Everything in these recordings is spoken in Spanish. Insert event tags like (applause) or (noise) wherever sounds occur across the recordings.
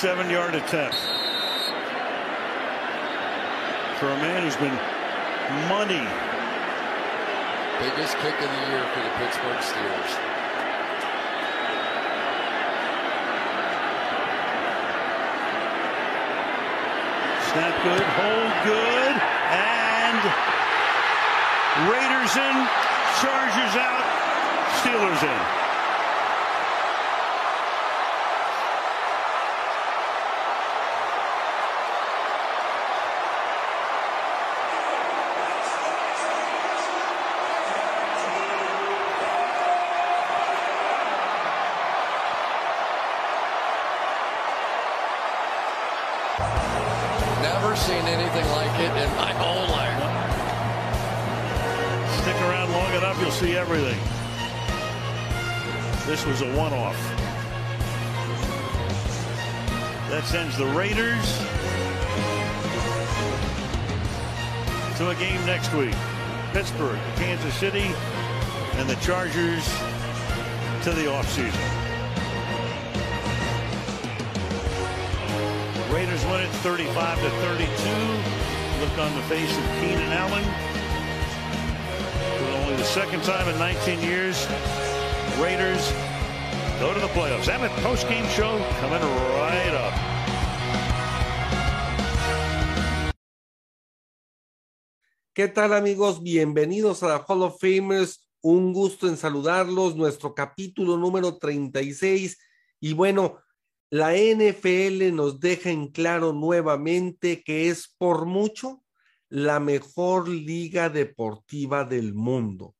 57 yard attempt. For a man who's been money. Biggest kick of the year for the Pittsburgh Steelers. Snap good, hold good, and Raiders in, Chargers out, Steelers in. Seen anything like it in my whole life. Stick around long enough, you'll see everything. This was a one-off. That sends the Raiders to a game next week. Pittsburgh, Kansas City, and the Chargers to the offseason. Win it 35 to 32. Look on the face of Keenan Allen. For only the second time in 19 years, Raiders go to the playoffs. Abbott post-game show coming right up. ¿Qué tal amigos? Bienvenidos a la Hall of Famers. Un gusto en saludarlos. Nuestro capítulo número 36. Y bueno, la NFL nos deja en claro nuevamente que es por mucho la mejor liga deportiva del mundo.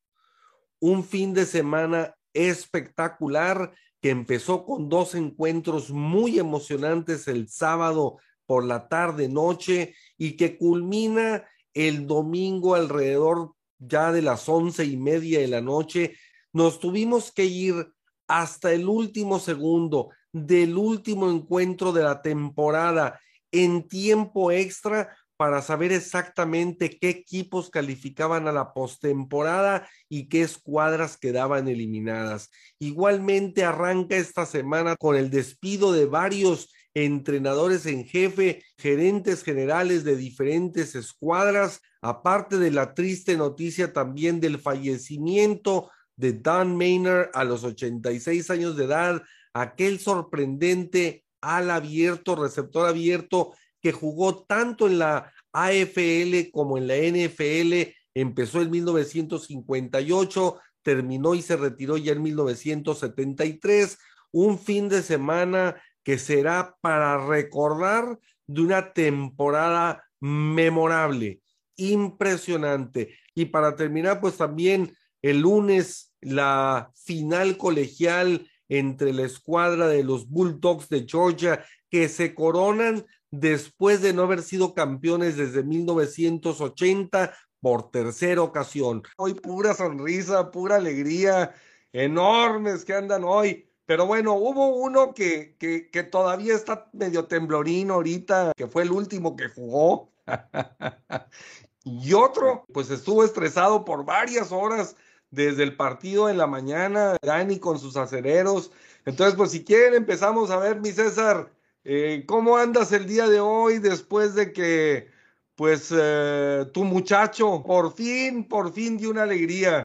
Un fin de semana espectacular que empezó con dos encuentros muy emocionantes el sábado por la tarde noche y que culmina el domingo alrededor ya de las once y media de la noche. Nos tuvimos que ir hasta el último segundo del último encuentro de la temporada en tiempo extra para saber exactamente qué equipos calificaban a la postemporada y qué escuadras quedaban eliminadas. Igualmente arranca esta semana con el despido de varios entrenadores en jefe, gerentes generales de diferentes escuadras, aparte de la triste noticia también del fallecimiento de Dan Maynard a los 86 años de edad, aquel sorprendente al abierto, receptor abierto que jugó tanto en la AFL como en la NFL, empezó en 1958, terminó y se retiró ya en 1973, un fin de semana que será para recordar de una temporada memorable, impresionante. Y para terminar, pues también el lunes la final colegial entre la escuadra de los Bulldogs de Georgia que se coronan después de no haber sido campeones desde 1980 por tercera ocasión. Hoy pura sonrisa, pura alegría, enormes que andan hoy. Pero bueno, hubo uno que, que, todavía está medio temblorino ahorita, que fue el último que jugó. (laughs) y otro, pues estuvo estresado por varias horas desde el partido en la mañana, Dani con sus acereros. Entonces, pues si quieren, empezamos a ver, mi César, eh, ¿cómo andas el día de hoy después de que, pues, eh, tu muchacho por fin, por fin dio una alegría?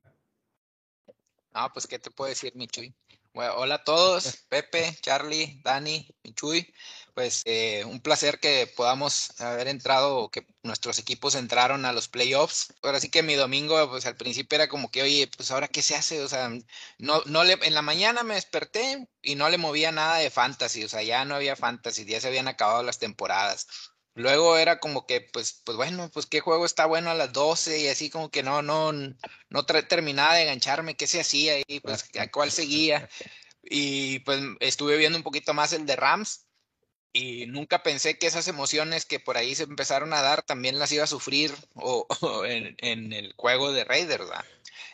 Ah, pues, ¿qué te puedo decir, Michuy? Bueno, hola a todos, Pepe, Charlie, Dani, Michuy pues eh, un placer que podamos haber entrado, que nuestros equipos entraron a los playoffs. Ahora sí que mi domingo, pues al principio era como que, oye, pues ahora qué se hace, o sea, no, no le, en la mañana me desperté y no le movía nada de fantasy, o sea, ya no había fantasy, ya se habían acabado las temporadas. Luego era como que, pues, pues bueno, pues qué juego está bueno a las 12 y así como que no, no, no terminaba de engancharme, qué se hacía y pues a cuál seguía. Y pues estuve viendo un poquito más el de Rams y nunca pensé que esas emociones que por ahí se empezaron a dar también las iba a sufrir o, (laughs) en, el juego de Raiders.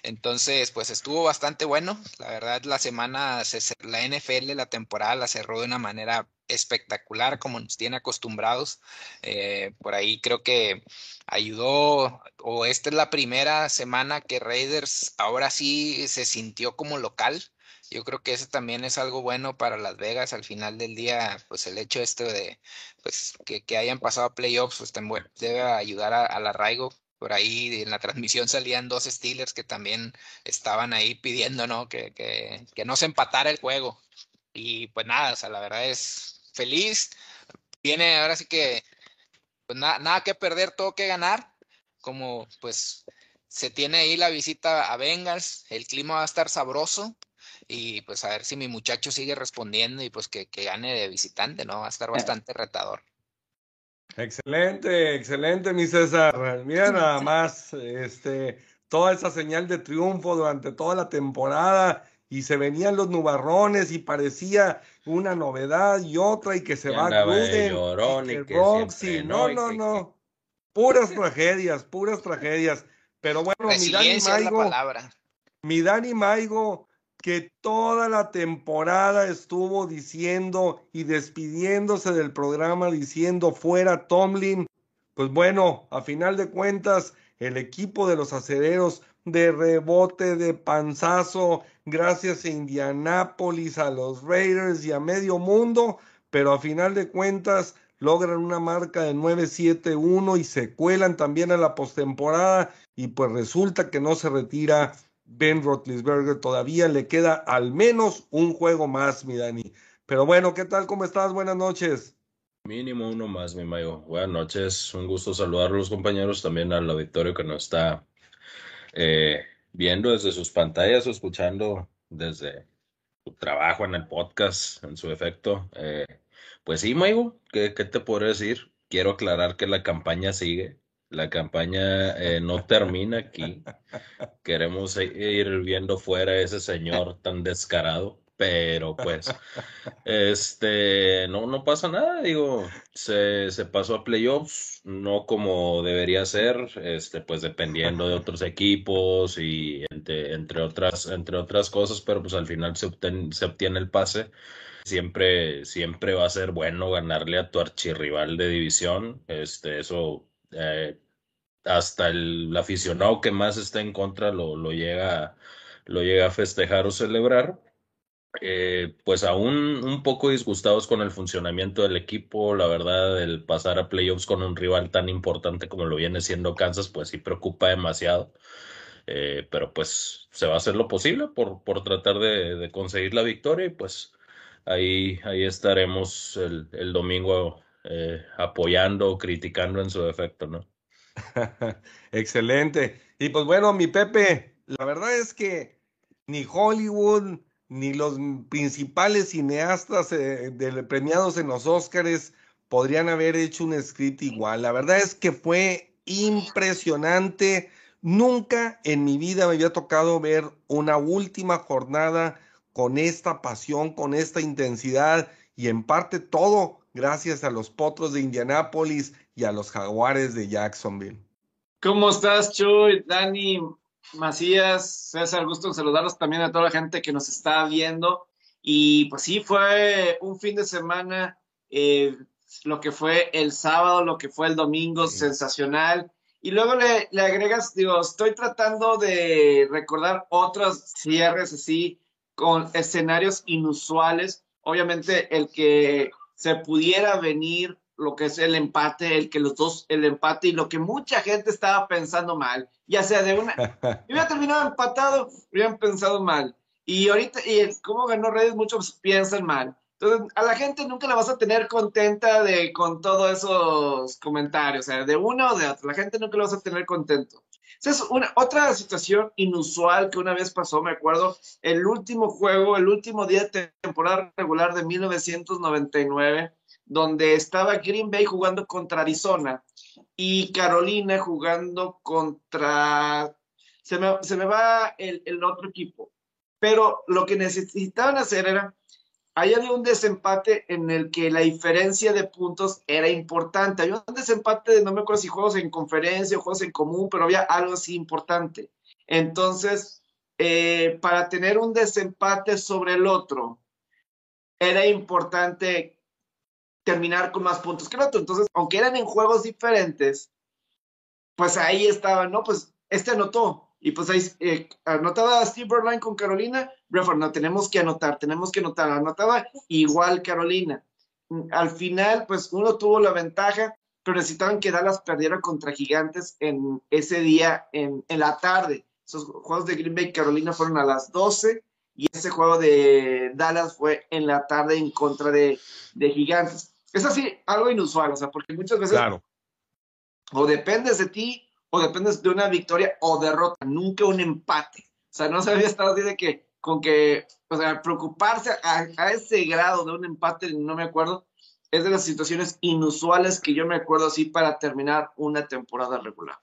Entonces, pues estuvo bastante bueno. La verdad, la semana, la NFL, la temporada la cerró de una manera espectacular, como nos tiene acostumbrados. Eh, por ahí creo que ayudó, o esta es la primera semana que Raiders ahora sí se sintió como local yo creo que eso también es algo bueno para Las Vegas al final del día, pues el hecho este de pues que, hayan pasado a playoffs, pues también debe ayudar al arraigo. Por ahí en la transmisión salían dos Steelers que también estaban ahí pidiendo, ¿no? Que, que, que no se empatara el juego. Y pues nada, o sea, la verdad es feliz. Viene ahora sí que pues nada que perder, todo que ganar. Como pues se tiene ahí la visita a Bengals, el clima va a estar sabroso y pues a ver si mi muchacho sigue respondiendo y pues que, gane de visitante, ¿no? Va a estar bastante retador. Excelente, excelente, mi César. Mira (laughs) nada más, este, toda esa señal de triunfo durante toda la temporada y se venían los nubarrones y parecía una novedad y otra y que se va a Gruden, Roxy, no, no, no, puras tragedias, puras tragedias. Pero bueno, mi Dani Maigo, mi Dani Maigo, que toda la temporada estuvo diciendo y despidiéndose del programa diciendo fuera Tomlin, pues bueno, a final de cuentas, el equipo de los acereros de rebote, de panzazo, gracias a Indianápolis, a los Raiders y a medio mundo, pero a final de cuentas logran una marca de 9-7-1 y se cuelan también a la postemporada y pues resulta que no se retira Ben Roethlisberger, todavía le queda al menos un juego más, mi Dani. Pero bueno, ¿qué tal? ¿Cómo estás? Buenas noches. Mínimo uno más, mi Mayo. Buenas noches, un gusto saludar a los compañeros, también al auditorio que nos está eh, viendo desde sus pantallas o escuchando desde su trabajo en el podcast, en su efecto. Eh, pues sí, Maigo, ¿qué, ¿qué, te puedo decir? Quiero aclarar que la campaña sigue. La campaña eh, no termina aquí. Queremos ir viendo fuera a ese señor tan descarado, pero pues, este, no, no pasa nada. Digo, se, se pasó a playoffs, no como debería ser, este, pues dependiendo de otros equipos y entre, entre, otras, entre otras cosas, pero pues al final se obtiene, se obtiene el pase siempre, siempre va a ser bueno ganarle a tu archirrival de división. Este, eso eh, hasta el, aficionado que más está en contra lo, lo, llega, lo llega a festejar o celebrar. Eh, pues aún un poco disgustados con el funcionamiento del equipo, la verdad, el pasar a playoffs con un rival tan importante como lo viene siendo Kansas, pues sí preocupa demasiado. Eh, pero pues se va a hacer lo posible por, por tratar de, conseguir la victoria y pues ahí, ahí estaremos el domingo eh, apoyando, criticando en su defecto, ¿no? (laughs) Excelente. Y pues bueno, mi Pepe, la verdad es que ni Hollywood ni los principales cineastas eh, premiados en los Oscars podrían haber hecho un script igual. La verdad es que fue impresionante. Nunca en mi vida me había tocado ver una última jornada con esta pasión, con esta intensidad y en parte todo gracias a los Potros de Indianápolis y a los Jaguares de Jacksonville. ¿Cómo estás, Chuy? Dani, Macías, César, gusto en saludarlos también a toda la gente que nos está viendo. Y pues sí, fue un fin de semana, eh, lo que fue el sábado, lo que fue el domingo, sensacional. Y luego le, le, agregas, digo, estoy tratando de recordar otros cierres así con escenarios inusuales. Obviamente el que se pudiera venir lo que es el empate, el que los dos, el empate y lo que mucha gente estaba pensando mal, ya sea de una, (laughs) hubiera terminado empatado, hubieran pensado mal. Y ahorita, y cómo ganó Redes, muchos piensan mal. Entonces, a la gente nunca la vas a tener contenta de, con todos esos comentarios, o sea, de uno o de otro. La gente nunca la vas a tener contento. Es una, otra situación inusual que una vez pasó, me acuerdo, el último juego, el último día de temporada regular de 1999, donde estaba Green Bay jugando contra Arizona y Carolina jugando contra... Se me, se me va el, el otro equipo. Pero lo que necesitaban hacer era ahí había un desempate en el que la diferencia de puntos era importante. Había un desempate de no me acuerdo si juegos en conferencia o juegos en común, pero había algo así importante. Entonces, eh, para tener un desempate sobre el otro, era importante terminar con más puntos que el otro. Entonces, aunque eran en juegos diferentes, pues ahí estaban, ¿no? Pues este anotó, Y pues ahí eh, anotaba Steve Berline con Carolina, Brefford, no, tenemos que anotar, tenemos que anotar, anotaba igual Carolina. Al final, pues uno tuvo la ventaja, pero necesitaban que Dallas perdiera contra Gigantes en ese día, en, en la tarde. Esos juegos de Green Bay Carolina fueron a las 12 y ese juego de Dallas fue en la tarde en contra de, de Gigantes. Es así, algo inusual, o sea, porque muchas veces Claro. o dependes de ti o dependes de una victoria o derrota, nunca un empate. O sea, no se había estado así de que, con que, o sea, preocuparse a, a ese grado de un empate, no me acuerdo, es de las situaciones inusuales que yo me acuerdo así para terminar una temporada regular.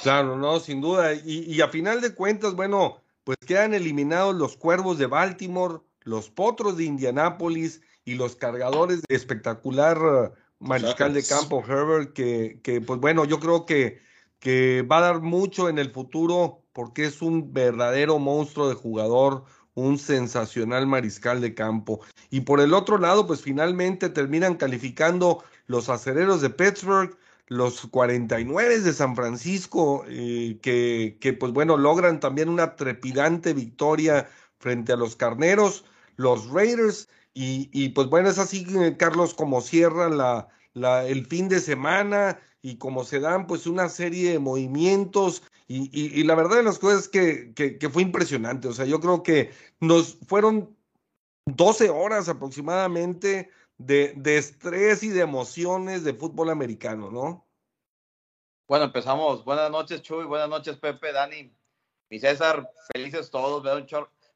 Claro, no, sin duda. Y, y a final de cuentas, bueno, pues quedan eliminados los Cuervos de Baltimore, los Potros de Indianápolis y los cargadores de espectacular uh, mariscal de campo Herbert, que, que pues bueno, yo creo que, que va a dar mucho en el futuro porque es un verdadero monstruo de jugador, un sensacional mariscal de campo. Y por el otro lado, pues finalmente terminan calificando los acereros de Pittsburgh, los 49 de San Francisco, eh, que, que, pues bueno, logran también una trepidante victoria frente a los carneros, los Raiders, y, y pues bueno, es así, eh, Carlos, como cierran la, la, el fin de semana y como se dan pues una serie de movimientos. Y, y, la verdad de las cosas es que, que, fue impresionante. O sea, yo creo que nos fueron 12 horas aproximadamente de, de estrés y de emociones de fútbol americano, ¿no? Bueno, empezamos. Buenas noches, Chuy. Buenas noches, Pepe, Dani y César. Felices todos. Me da, me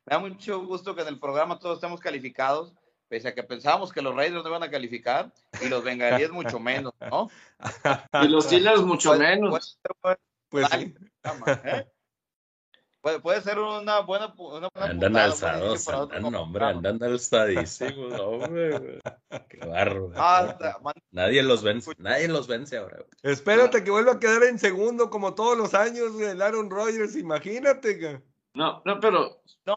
da mucho gusto que en el programa todos estemos calificados, pese a que pensábamos que los Raiders no iban a calificar y los Bengalíes mucho menos, ¿no? (laughs) Y los Steelers mucho Puede- menos. puede Pues Dale. sí. ¿eh? Puede, puede ser una buena. Una buena Andan alzados, andan, hombre, andan alzadísimos, (laughs) hombre. güey. Qué barro. Ah, Nadie los vence, nadie los vence ahora. güey. Espérate que vuelva a quedar en segundo como todos los años el Aaron Rodgers, imagínate. que- No, no, pero No,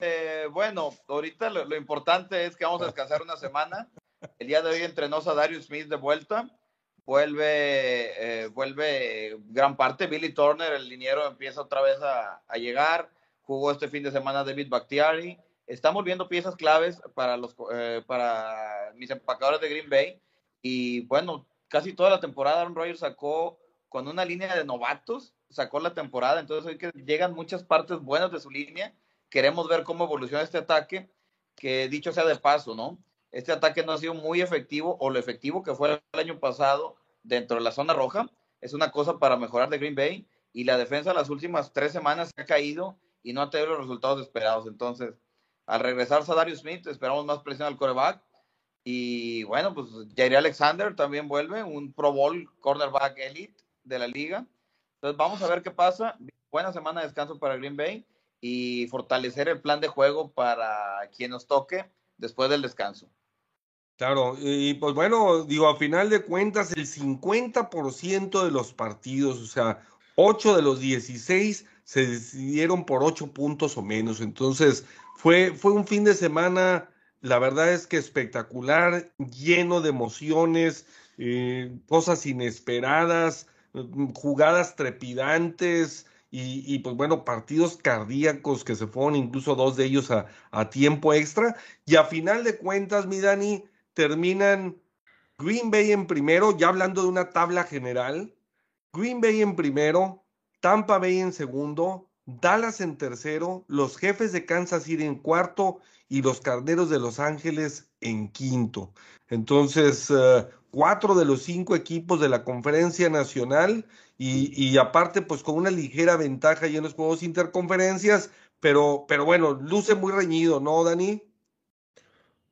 eh, bueno, ahorita lo, importante es que vamos a descansar una semana. El día de hoy entrenó a Darius Smith de vuelta. Vuelve, eh, vuelve gran parte. Billy Turner, el liniero, empieza otra vez a, a llegar. Jugó este fin de semana David Bakhtiari. Estamos viendo piezas claves para, los, eh, para mis empacadores de Green Bay. Y bueno, casi toda la temporada Aaron Rodgers sacó con una línea de novatos, sacó la temporada. Entonces hoy que llegan muchas partes buenas de su línea queremos ver cómo evoluciona este ataque, que dicho sea de paso, ¿no? Este ataque no ha sido muy efectivo o lo efectivo que fue el año pasado dentro de la zona roja. Es una cosa para mejorar de Green Bay y la defensa las últimas tres semanas se ha caído y no ha tenido los resultados esperados. Entonces, al regresar Darius Smith, esperamos más presión al coreback. Y bueno, pues Jair Alexander también vuelve, un Pro Bowl cornerback elite de la liga. Entonces, vamos a ver qué pasa. Buena semana de descanso para Green Bay y fortalecer el plan de juego para quien nos toque después del descanso. Claro, y pues bueno, digo, a final de cuentas, el 50% de los partidos, o sea, 8 de los 16 se decidieron por 8 puntos o menos. Entonces, fue, fue un fin de semana, la verdad es que espectacular, lleno de emociones, eh, cosas inesperadas, mm, jugadas trepidantes. Y, pues bueno, partidos cardíacos que se fueron incluso dos de ellos a, a tiempo extra. Y a final de cuentas, mi Dani, terminan Green Bay en primero, ya hablando de una tabla general, Green Bay en primero, Tampa Bay en segundo, Dallas en tercero, los jefes de Kansas City en cuarto y los carneros de Los Ángeles en quinto. Entonces, uh, cuatro de los cinco equipos de la conferencia nacional y, y, aparte, pues con una ligera ventaja ya en los juegos interconferencias, pero, pero bueno, luce muy reñido, ¿no, Dani?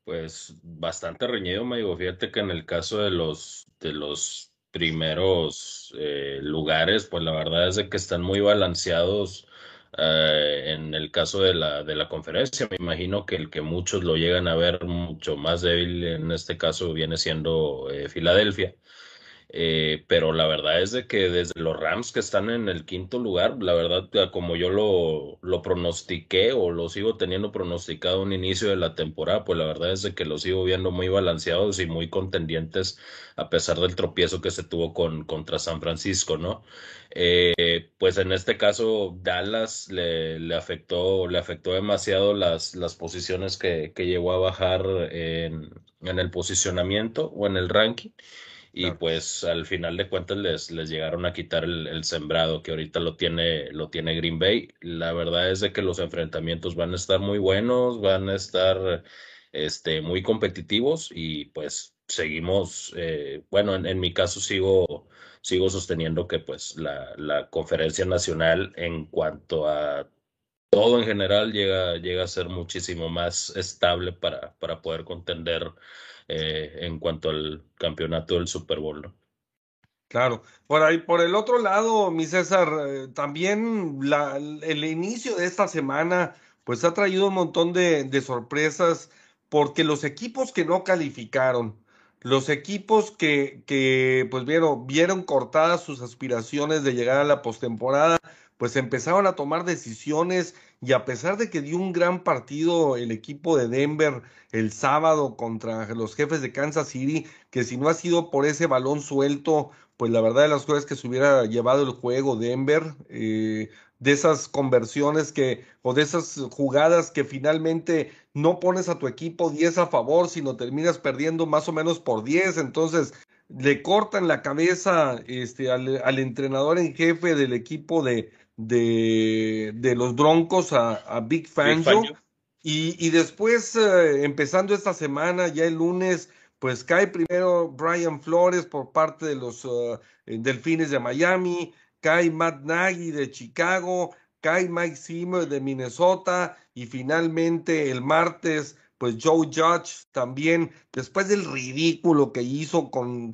Pues bastante reñido, me digo. Fíjate que en el caso de los, de los primeros eh, lugares, pues la verdad es de que están muy balanceados. Eh, en el caso de la, de la conferencia, me imagino que el que muchos lo llegan a ver mucho más débil en este caso viene siendo eh, Filadelfia. Eh, pero la verdad es de que desde los Rams que están en el quinto lugar, la verdad, como yo lo, lo pronostiqué o lo sigo teniendo pronosticado un inicio de la temporada, pues la verdad es de que los sigo viendo muy balanceados y muy contendientes a pesar del tropiezo que se tuvo con, contra San Francisco, ¿no? Eh, pues en este caso Dallas le, le, afectó, le afectó demasiado las, las posiciones que, que llegó a bajar en, en el posicionamiento o en el ranking y pues al final de cuentas les, les llegaron a quitar el, sembrado que ahorita lo tiene, lo tiene Green Bay. La verdad es de que los enfrentamientos van a estar muy buenos, van a estar este, muy competitivos y pues seguimos, eh, bueno, en, en, mi caso sigo, sigo sosteniendo que pues la, la conferencia nacional en cuanto a todo en general llega, llega a ser muchísimo más estable para, para poder contender eh, en cuanto al campeonato del Super Bowl. Claro, por ahí, por el otro lado, mi César, eh, también la, el inicio de esta semana, pues ha traído un montón de, de sorpresas, porque los equipos que no calificaron, los equipos que, que pues vieron, vieron cortadas sus aspiraciones de llegar a la postemporada, pues empezaron a tomar decisiones y a pesar de que dio un gran partido el equipo de Denver el sábado contra los jefes de Kansas City, que si no ha sido por ese balón suelto, pues la verdad de las cosas es que se hubiera llevado el juego Denver, eh, de esas conversiones que, o de esas jugadas que finalmente no pones a tu equipo 10 a favor, sino terminas perdiendo más o menos por 10, entonces le cortan la cabeza este, al, al entrenador en jefe del equipo de, de, de los Broncos a, a Big Fangio. Y, y, después, eh, empezando esta semana, ya el lunes, pues cae primero Brian Flores por parte de los uh, Delfines de Miami, cae Matt Nagy de Chicago, cae Mike Zimmer de Minnesota y finalmente el martes pues Joe Judge también, después del ridículo que hizo con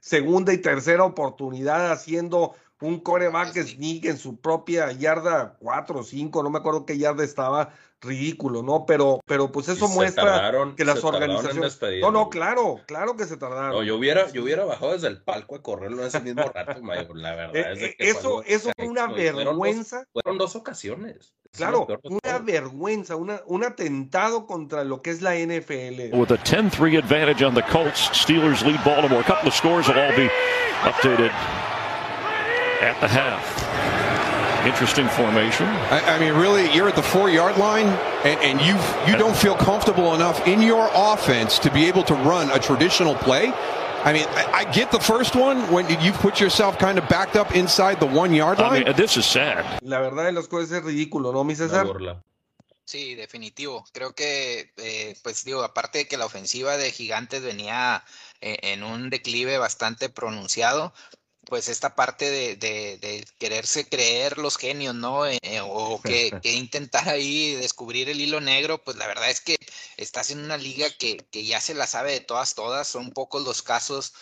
segunda y tercera oportunidad haciendo un coreback sneak en su propia yarda 4 o 5, no me acuerdo qué yarda estaba, ridículo, ¿no? Pero, pero pues eso muestra que las organizaciones. No, no, claro, claro que se tardaron. No, yo hubiera, yo hubiera bajado desde el palco a correrlo ese mismo rato, la (laughs) verdad. Eh, es que eso, eso fue una vergüenza. Fueron dos, ocasiones. Claro, una vergüenza, una, un atentado contra lo que es la NFL. With a 10-3 advantage on the Colts, Steelers lead Baltimore. A couple of scores will all be updated at the half. Interesting formation. I, I, mean, really, you're at the four-yard line, and, and you you don't feel comfortable enough in your offense to be able to run a traditional play. I mean, I, I get the first one when you put yourself kind of backed up inside the one-yard line. I mean, this is sad. La verdad de las cosas es ridículo, ¿no, mi César? Sí, definitivo. Creo que, eh, pues digo, aparte de que la ofensiva de Gigantes venía eh, en un declive bastante pronunciado, pues esta parte de, de, quererse creer los genios, ¿no? Eh, eh, o que, intentar ahí descubrir el hilo negro, pues la verdad es que estás en una liga que, que ya se la sabe de todas, todas, son pocos los casos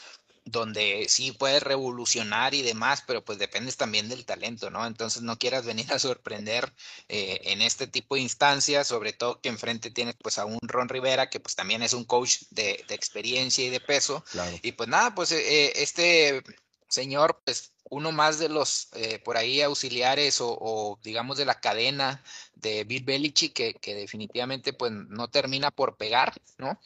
donde sí puedes revolucionar y demás, pero pues dependes también del talento, ¿no? Entonces no quieras venir a sorprender eh, en este tipo de instancias, sobre todo que enfrente tienes pues a un Ron Rivera, que pues también es un coach de, de experiencia y de peso. Y pues nada, pues este señor, pues uno más de los eh, por ahí auxiliares o, digamos de la cadena de Bill Belichick que, que, definitivamente pues no termina por pegar, ¿no?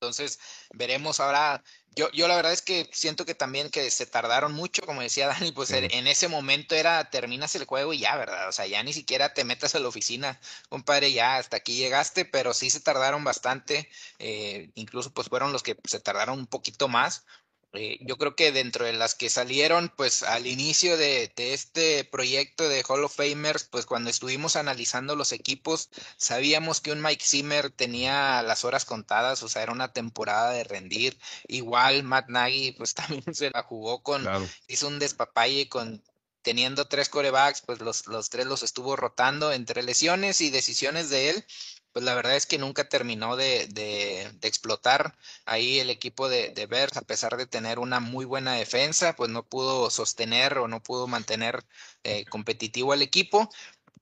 Entonces veremos ahora, yo, yo la verdad es que siento que también que se tardaron mucho, como decía Dani, pues en ese momento era terminas el juego y ya, ¿verdad? O sea, ya ni siquiera te metas a la oficina, compadre, ya hasta aquí llegaste, pero sí se tardaron bastante, eh, incluso pues fueron los que se tardaron un poquito más, eh, yo creo que dentro de las que salieron, pues al inicio de, este proyecto de Hall of Famers, pues cuando estuvimos analizando los equipos, sabíamos que un Mike Zimmer tenía las horas contadas, o sea, era una temporada de rendir. Igual Matt Nagy, pues (laughs) también se la jugó con, hizo un despapalle con teniendo tres corebacks, pues los, los tres los estuvo rotando entre lesiones y decisiones de él pues la verdad es que nunca terminó de, de, explotar ahí el equipo de, de Bears, a pesar de tener una muy buena defensa, pues no pudo sostener o no pudo mantener eh, competitivo al equipo.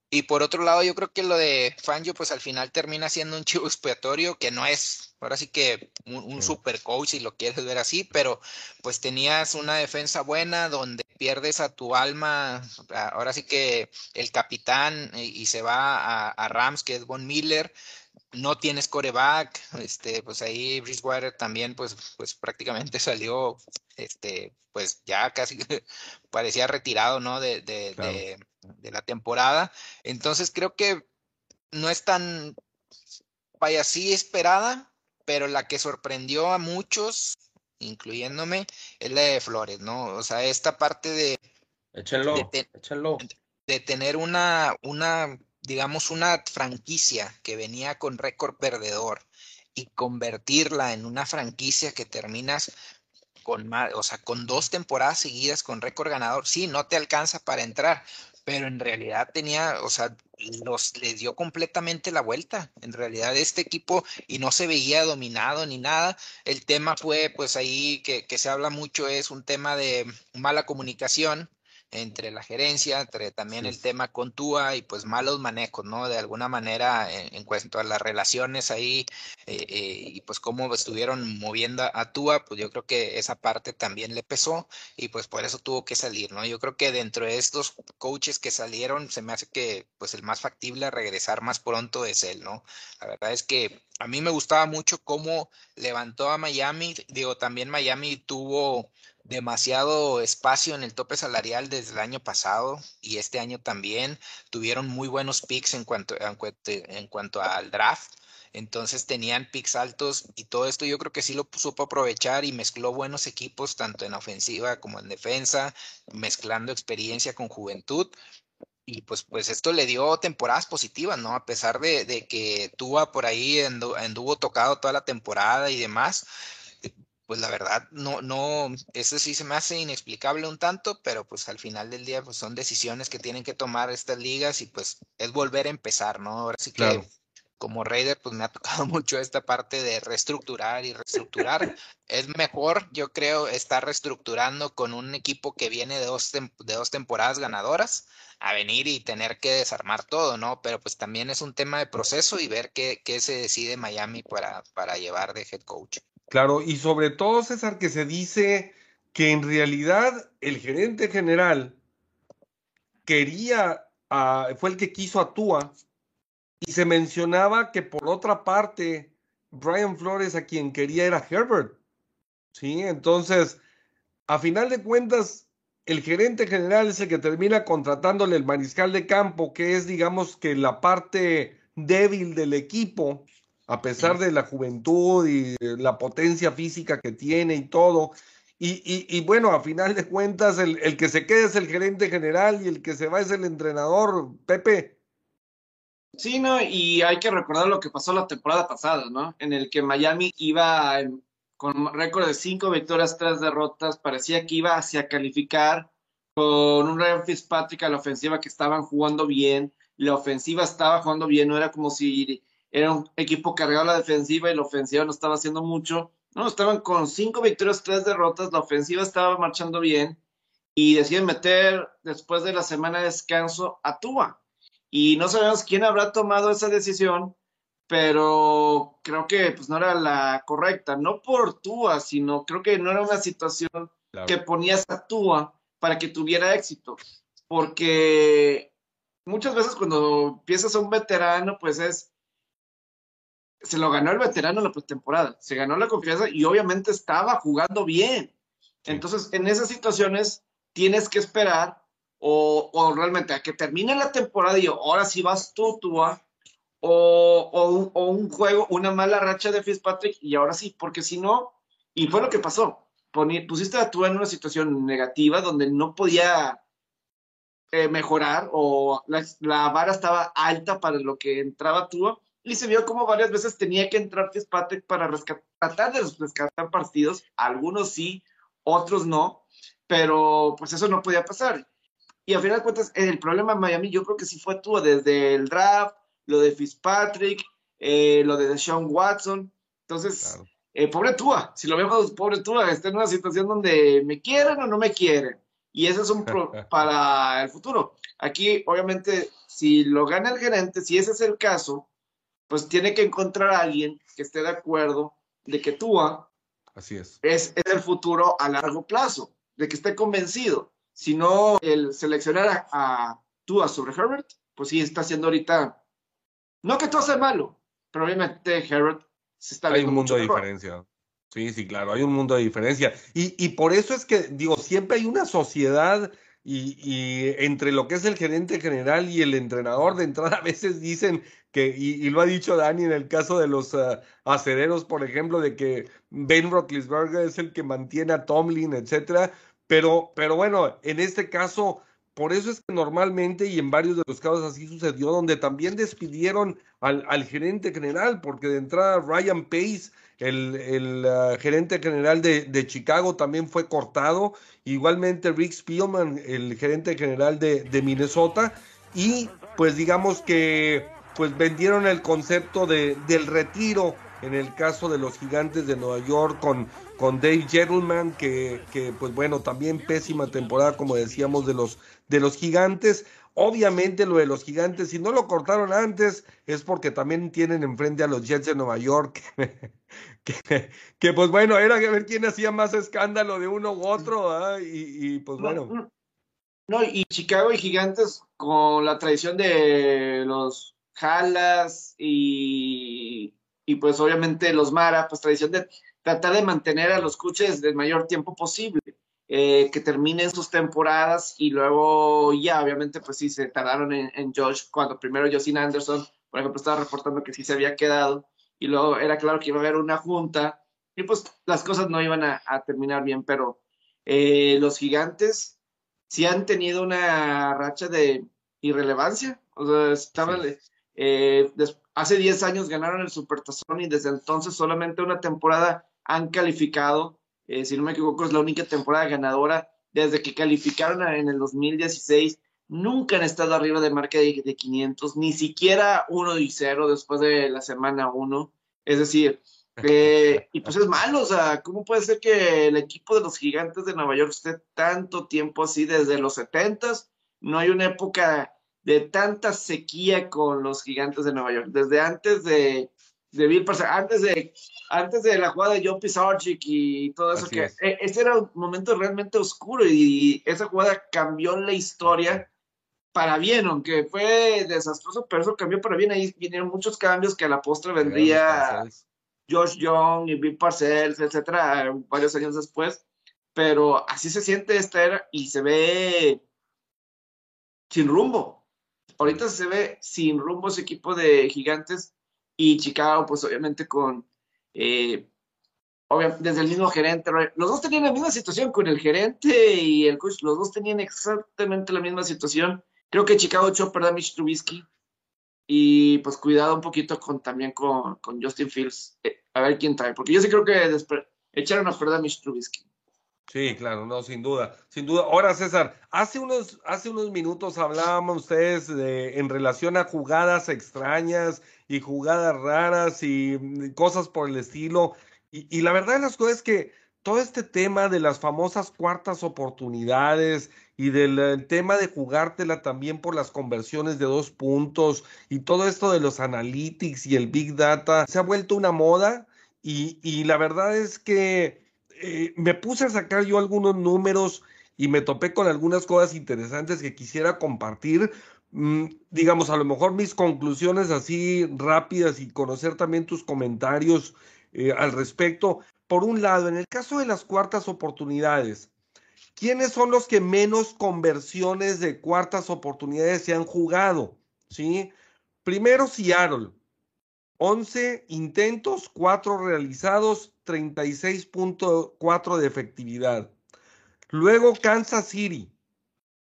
Y por otro lado, yo creo que lo de Fangio, pues al final termina siendo un chivo expiatorio que no es ahora sí que un, super coach si lo quieres ver así, pero pues tenías una defensa buena donde pierdes a tu alma, ahora sí que el capitán y, se va a, Rams, que es Von Miller, no tienes coreback, este, pues ahí Bridgewater también, pues, pues prácticamente (laughs) salió, este, pues ya casi parecía retirado, ¿no? De, de, de, la temporada. Entonces creo que no es tan, vaya, sí esperada, pero la que sorprendió a muchos, incluyéndome, es la de Flores, ¿no? O sea, esta parte de... Échenlo, échenlo. De tener una, una, digamos, una franquicia que venía con récord perdedor y convertirla en una franquicia que terminas con más, o sea, con dos temporadas seguidas con récord ganador, sí, no te alcanza para entrar, pero en realidad tenía, o sea, los les dio completamente la vuelta. En realidad este equipo y no se veía dominado ni nada. El tema fue, pues ahí que, que se habla mucho es un tema de mala comunicación entre la gerencia, entre también el tema con Tua y pues malos manejos, ¿no? De alguna manera en, cuanto a las relaciones ahí eh, eh, y pues cómo estuvieron moviendo a Tua, pues yo creo que esa parte también le pesó y pues por eso tuvo que salir, ¿no? Yo creo que dentro de estos coaches que salieron, se me hace que pues el más factible a regresar más pronto es él, ¿no? La verdad es que a mí me gustaba mucho cómo levantó a Miami, digo, también Miami tuvo demasiado espacio en el tope salarial desde el año pasado y este año también tuvieron muy buenos picks en cuanto, en cuanto, al draft. Entonces tenían picks altos y todo esto yo creo que sí lo supo aprovechar y mezcló buenos equipos tanto en ofensiva como en defensa, mezclando experiencia con juventud. Y pues, pues esto le dio temporadas positivas, ¿no? A pesar de, de que Tua por ahí anduvo tocado toda la temporada y demás, pues la verdad, no, no, eso sí se me hace inexplicable un tanto, pero pues al final del día, pues son decisiones que tienen que tomar estas ligas y pues es volver a empezar, ¿no? Ahora sí que como Raider, pues me ha tocado (laughs) mucho esta parte de reestructurar y reestructurar. es mejor, yo creo, estar reestructurando con un equipo que viene de dos, de dos temporadas ganadoras a venir y tener que desarmar todo, ¿no? Pero pues también es un tema de proceso y ver qué, qué se decide Miami para, para llevar de head coach. Claro, y sobre todo, César, que se dice que en realidad el gerente general quería, fue el que quiso a Tua, y se mencionaba que por otra parte, Brian Flores a quien quería era Herbert. Sí, entonces, a final de cuentas, el gerente general es el que termina contratándole el mariscal de campo, que es, digamos, que la parte débil del equipo a pesar de la juventud y la potencia física que tiene y todo. Y, bueno, a final de cuentas, el, el, que se queda es el gerente general y el que se va es el entrenador, Pepe. Sí, no, y hay que recordar lo que pasó la temporada pasada, ¿no? En el que Miami iba con récord de cinco victorias, tres derrotas, parecía que iba hacia calificar con un Ryan Fitzpatrick a la ofensiva que estaban jugando bien, la ofensiva estaba jugando bien, no era como si era un equipo cargado a la defensiva y la ofensiva no estaba haciendo mucho. No, estaban con cinco victorias, tres derrotas, la ofensiva estaba marchando bien y deciden meter después de la semana de descanso a Tua. Y no sabemos quién habrá tomado esa decisión, pero creo que pues no era la correcta, no por Tua, sino creo que no era una situación que ponías a Tua para que tuviera éxito, porque muchas veces cuando empiezas a un veterano, pues es se lo ganó el veterano en la pretemporada, se ganó la confianza y obviamente estaba jugando bien. Entonces, en esas situaciones tienes que esperar o, realmente a que termine la temporada y ahora sí vas tú, tú, o, o, un, juego, una mala racha de Fitzpatrick y ahora sí, porque si no, y fue lo que pasó, pusiste a tú en una situación negativa donde no podía eh, mejorar o la, la, vara estaba alta para lo que entraba tú y se vio como varias veces tenía que entrar Fitzpatrick para tratar de rescatar partidos, algunos sí, otros no, pero pues eso no podía pasar. Y al final de cuentas, el problema en Miami yo creo que sí fue tú, desde el draft, lo de Fitzpatrick, eh, lo de Sean Watson. Entonces, eh, pobre Tua, si lo vemos, pobre Tua, está en una situación donde me quieren o no me quieren. Y eso es un pro (laughs) para el futuro. Aquí, obviamente, si lo gana el gerente, si ese es el caso, pues tiene que encontrar a alguien que esté de acuerdo de que Tua Así es. es, es el futuro a largo plazo, de que esté convencido. Si no, el seleccionar a, a Tua sobre Herbert, pues sí está haciendo ahorita, no que todo sea malo, pero obviamente Herbert se está Hay viendo un mundo de mejor. diferencia. Sí, sí, claro, hay un mundo de diferencia. Y, y por eso es que, digo, siempre hay una sociedad y, y entre lo que es el gerente general y el entrenador de entrada, a veces dicen que, y, lo ha dicho Dani en el caso de los uh, acereros, por ejemplo, de que Ben Roethlisberger es el que mantiene a Tomlin, etcétera. Pero, pero bueno, en este caso, por eso es que normalmente y en varios de los casos así sucedió, donde también despidieron al, al gerente general, porque de entrada Ryan Pace, el, el uh, gerente general de, de, Chicago, también fue cortado. Igualmente Rick Spielman, el gerente general de, de Minnesota. Y pues digamos que pues vendieron el concepto de, del retiro en el caso de los gigantes de Nueva York con, con Dave Gettleman, que, que, pues bueno, también pésima temporada, como decíamos, de los, de los gigantes. Obviamente lo de los gigantes, si no lo cortaron antes, es porque también tienen enfrente a los Jets de Nueva York, (laughs) que, que pues bueno, era que ver quién hacía más escándalo de uno u otro, ¿eh? y, y, pues bueno. No, no, y Chicago y gigantes con la tradición de los Jalas y, y pues obviamente los Mara, pues tradición de tratar de mantener a los coaches el mayor tiempo posible, eh, que terminen sus temporadas y luego ya, obviamente, pues sí, se tardaron en, en Josh, cuando primero Justin Anderson, por ejemplo, estaba reportando que sí se había quedado y luego era claro que iba a haber una junta y pues las cosas no iban a, a terminar bien, pero eh, los gigantes sí han tenido una racha de irrelevancia, o sea, estaban... Sí. Eh, hace 10 años ganaron el Supertazón y desde entonces solamente una temporada han calificado, eh, si no me equivoco es la única temporada ganadora desde que calificaron en el 2016, nunca han estado arriba de marca de, de 500, ni siquiera 1 y 0 después de la semana 1, es decir, eh, (laughs) y pues es malo, o sea, ¿cómo puede ser que el equipo de los gigantes de Nueva York esté tanto tiempo así desde los 70s? No hay una época de tanta sequía con los gigantes de Nueva York. Desde antes de, de Bill Parcells, antes de, antes de la jugada de John Pisarchik y todo eso, Así que es. eh, ese era un momento realmente oscuro y esa jugada cambió la historia para bien, aunque fue desastroso, pero eso cambió para bien. Ahí vinieron muchos cambios que a la postre vendría Josh Young y Bill Parcells, etcétera, varios años después. Pero así se siente esta era y se ve sin rumbo ahorita se ve sin rumbo ese equipo de gigantes y Chicago, pues obviamente con, eh, desde el mismo gerente, los dos tenían la misma situación con el gerente y el coach, los dos tenían exactamente la misma situación. Creo que Chicago echó a Mitch Trubisky y pues cuidado un poquito con también con, con Justin Fields, eh, a ver quién trae, porque yo sí creo que echaron a perder a Mitch Trubisky. Sí, claro, no, sin duda, sin duda. Ahora, César, hace unos, hace unos minutos hablábamos ustedes de, en relación a jugadas extrañas y jugadas raras y cosas por el estilo. Y, y la verdad de las cosas es que todo este tema de las famosas cuartas oportunidades y del el tema de jugártela también por las conversiones de dos puntos y todo esto de los analytics y el big data se ha vuelto una moda y, y la verdad es que eh, me puse a sacar yo algunos números y me topé con algunas cosas interesantes que quisiera compartir. Mm, digamos, a lo mejor mis conclusiones así rápidas y conocer también tus comentarios eh, al respecto. Por un lado, en el caso de las cuartas oportunidades, ¿quiénes son los que menos conversiones de cuartas oportunidades se han jugado? ¿Sí? Primero, Seattle. 11 intentos, 4 realizados, 36.4 de efectividad. Luego Kansas City,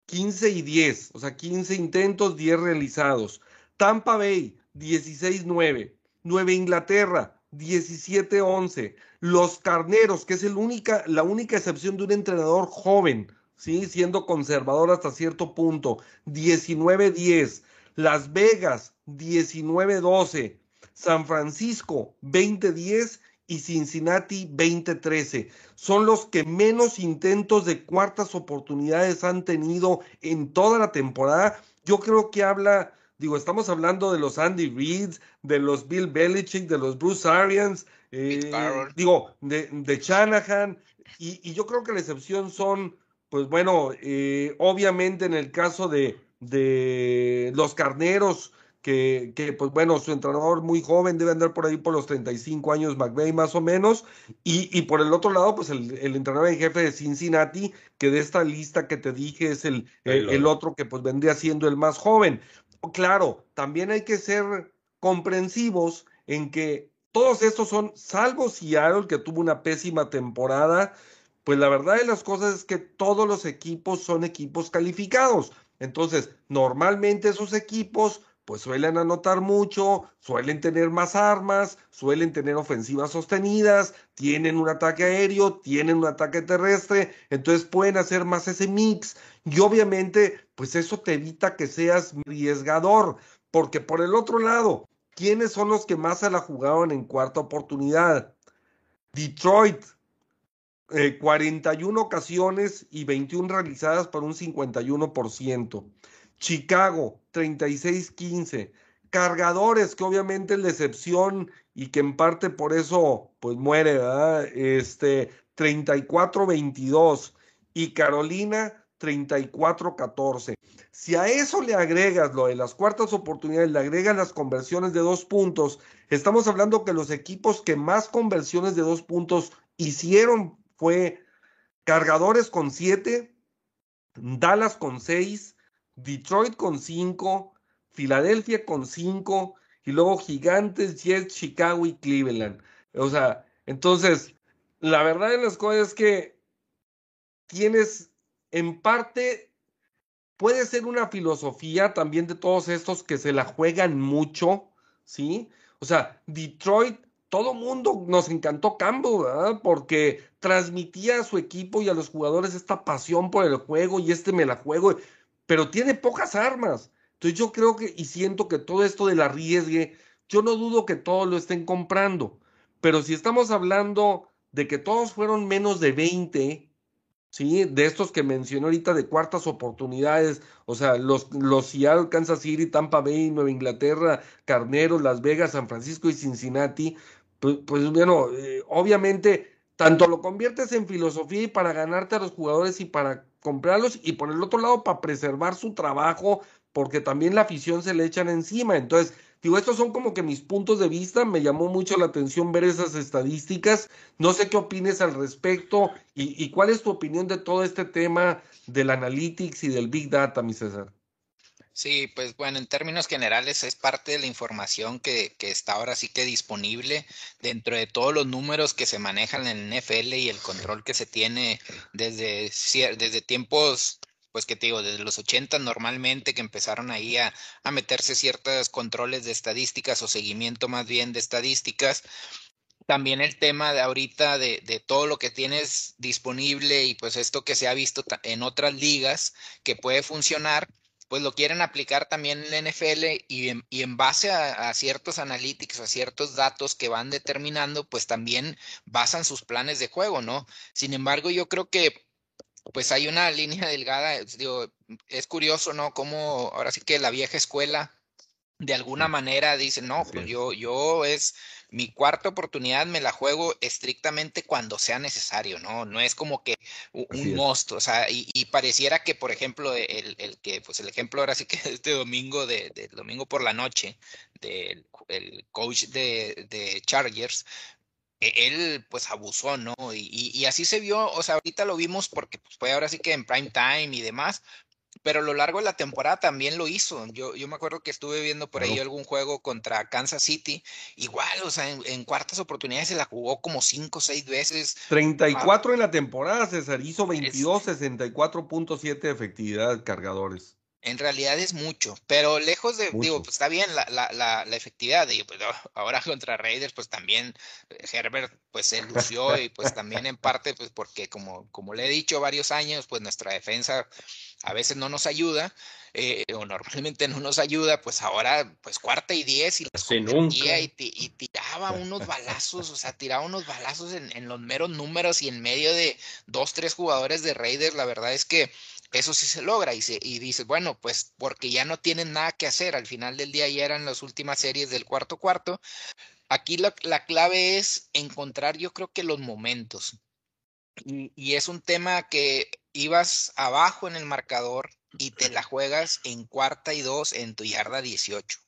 15 y 10, o sea, 15 intentos, 10 realizados. Tampa Bay, 16-9. Nueva Inglaterra, 17-11. Los Carneros, que es el única, la única excepción de un entrenador joven, ¿sí? siendo conservador hasta cierto punto, 19-10. Las Vegas, 19-12. San Francisco 2010 y Cincinnati 2013. Son los que menos intentos de cuartas oportunidades han tenido en toda la temporada. Yo creo que habla Digo, estamos hablando de los Andy Reid, de los Bill Belichick, de los Bruce Arians, eh, digo, de, de Shanahan, y, y, yo creo que la excepción son, pues bueno, eh, obviamente en el caso de, de los carneros, que, que, pues bueno, su entrenador muy joven debe andar por ahí por los 35 años, McVeigh más o menos, y, y por el otro lado, pues el, el, entrenador en jefe de Cincinnati, que de esta lista que te dije es el, el, el otro que pues vendría siendo el más joven. Claro, también hay que ser comprensivos en que todos estos son, salvo Seattle, que tuvo una pésima temporada, pues la verdad de las cosas es que todos los equipos son equipos calificados. Entonces, normalmente esos equipos pues suelen anotar mucho, suelen tener más armas, suelen tener ofensivas sostenidas, tienen un ataque aéreo, tienen un ataque terrestre, entonces pueden hacer más ese mix y obviamente pues eso te evita que seas arriesgador, porque por el otro lado, ¿quiénes son los que más se la jugaron en cuarta oportunidad? Detroit, eh, 41 ocasiones y 21 realizadas por un 51%. Chicago, 36-15. Cargadores, que obviamente es la excepción y que en parte por eso pues muere, ¿verdad? Este, 34-22. Y Carolina, 34-14. Si a eso le agregas lo de las cuartas oportunidades, le agregas las conversiones de dos puntos, estamos hablando que los equipos que más conversiones de dos puntos hicieron fue Cargadores con 7, Dallas con 6, Detroit con 5, Filadelfia con 5 y luego Gigantes, Jets, Chicago y Cleveland. O sea, entonces, la verdad de las cosas es que tienes en parte, puede ser una filosofía también de todos estos que se la juegan mucho, ¿sí? O sea, Detroit, todo mundo nos encantó Campbell, ¿verdad? Porque transmitía a su equipo y a los jugadores esta pasión por el juego y este me la juego pero tiene pocas armas. Entonces yo creo que y siento que todo esto del arriesgue, yo no dudo que todos lo estén comprando, pero si estamos hablando de que todos fueron menos de 20, ¿sí? De estos que mencioné ahorita de cuartas oportunidades, o sea, los, los Seattle, Kansas City, Tampa Bay, Nueva Inglaterra, Carneros, Las Vegas, San Francisco y Cincinnati, pues, pues bueno, eh, obviamente tanto lo conviertes en filosofía y para ganarte a los jugadores y para comprarlos y por el otro lado para preservar su trabajo porque también la afición se le echan encima. Entonces, digo, estos son como que mis puntos de vista, me llamó mucho la atención ver esas estadísticas, no sé qué opines al respecto y, cuál es tu opinión de todo este tema del analytics y del big data, mi César. Sí, pues bueno, en términos generales es parte de la información que, que, está ahora sí que disponible dentro de todos los números que se manejan en el NFL y el control que se tiene desde, desde tiempos, pues que te digo, desde los 80 normalmente que empezaron ahí a, a meterse ciertos controles de estadísticas o seguimiento más bien de estadísticas. También el tema de ahorita de, de, todo lo que tienes disponible y pues esto que se ha visto en otras ligas que puede funcionar pues lo quieren aplicar también en la NFL y en, y en base a, a, ciertos analytics, a ciertos datos que van determinando, pues también basan sus planes de juego, ¿no? Sin embargo, yo creo que pues hay una (laughs) línea delgada, digo, es curioso, ¿no? Como ahora sí que la vieja escuela de alguna manera dice, no, pues yo, yo es mi cuarta oportunidad me la juego estrictamente cuando sea necesario, ¿no? No es como que un monstruo, o sea, y, y, pareciera que, por ejemplo, el, el, que, pues el ejemplo ahora sí que (laughs) este domingo, de, de domingo por la noche, del el coach de, de Chargers, e, él pues abusó, ¿no? Y, y, así se vio, o sea, ahorita lo vimos porque pues, fue ahora sí que en prime time y demás, pero a lo largo de la temporada también lo hizo. Yo, yo me acuerdo que estuve viendo por ahí algún juego contra Kansas City, igual, o sea, en, en cuartas oportunidades se la jugó como cinco o seis veces. 34 ah, en la temporada, César, hizo 22, es... 64.7 de efectividad cargadores. En realidad es mucho, pero lejos de, mucho. digo, pues está bien la, la, la, la efectividad, digo, pues (laughs) ahora contra Raiders, pues también eh, Herbert, pues se lució y pues también en parte, pues porque como, como le he dicho varios años, pues nuestra defensa a veces no nos ayuda, eh, o normalmente no nos ayuda, pues ahora, pues cuarta y diez y las sí, y, y, tiraba (laughs) unos balazos, o sea, tiraba unos balazos en, en los meros números y en medio de dos, tres jugadores de Raiders, la verdad es que eso sí se logra y, se, y dices, bueno, pues porque ya no tienen nada que hacer. Al final del día ya eran las últimas series del cuarto cuarto. Aquí la, la clave es encontrar, yo creo que los momentos. Y, y, es un tema que ibas abajo en el marcador y te la juegas en cuarta y dos en tu yarda 18.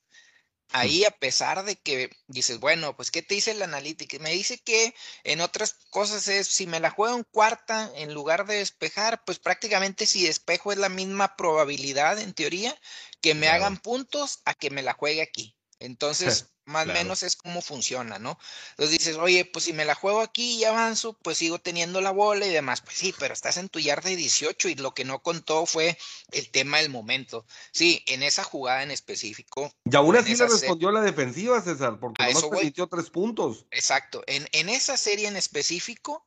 Ahí, a pesar de que dices, bueno, pues, ¿qué te dice el analítico? Me dice que en otras cosas es, si me la juego en cuarta, en lugar de despejar, pues prácticamente si despejo es la misma probabilidad, en teoría, que me claro. hagan puntos a que me la juegue aquí. (laughs) Entonces, más o claro. menos es como funciona, ¿no? Entonces dices, oye, pues si me la juego aquí y avanzo, pues sigo teniendo la bola y demás. Pues sí, pero estás en tu yarda de 18 y lo que no contó fue el tema del momento. Sí, en esa jugada en específico. Y aún así le respondió la defensiva, César, porque nomás permitió tres puntos. Exacto. En, en esa serie en específico,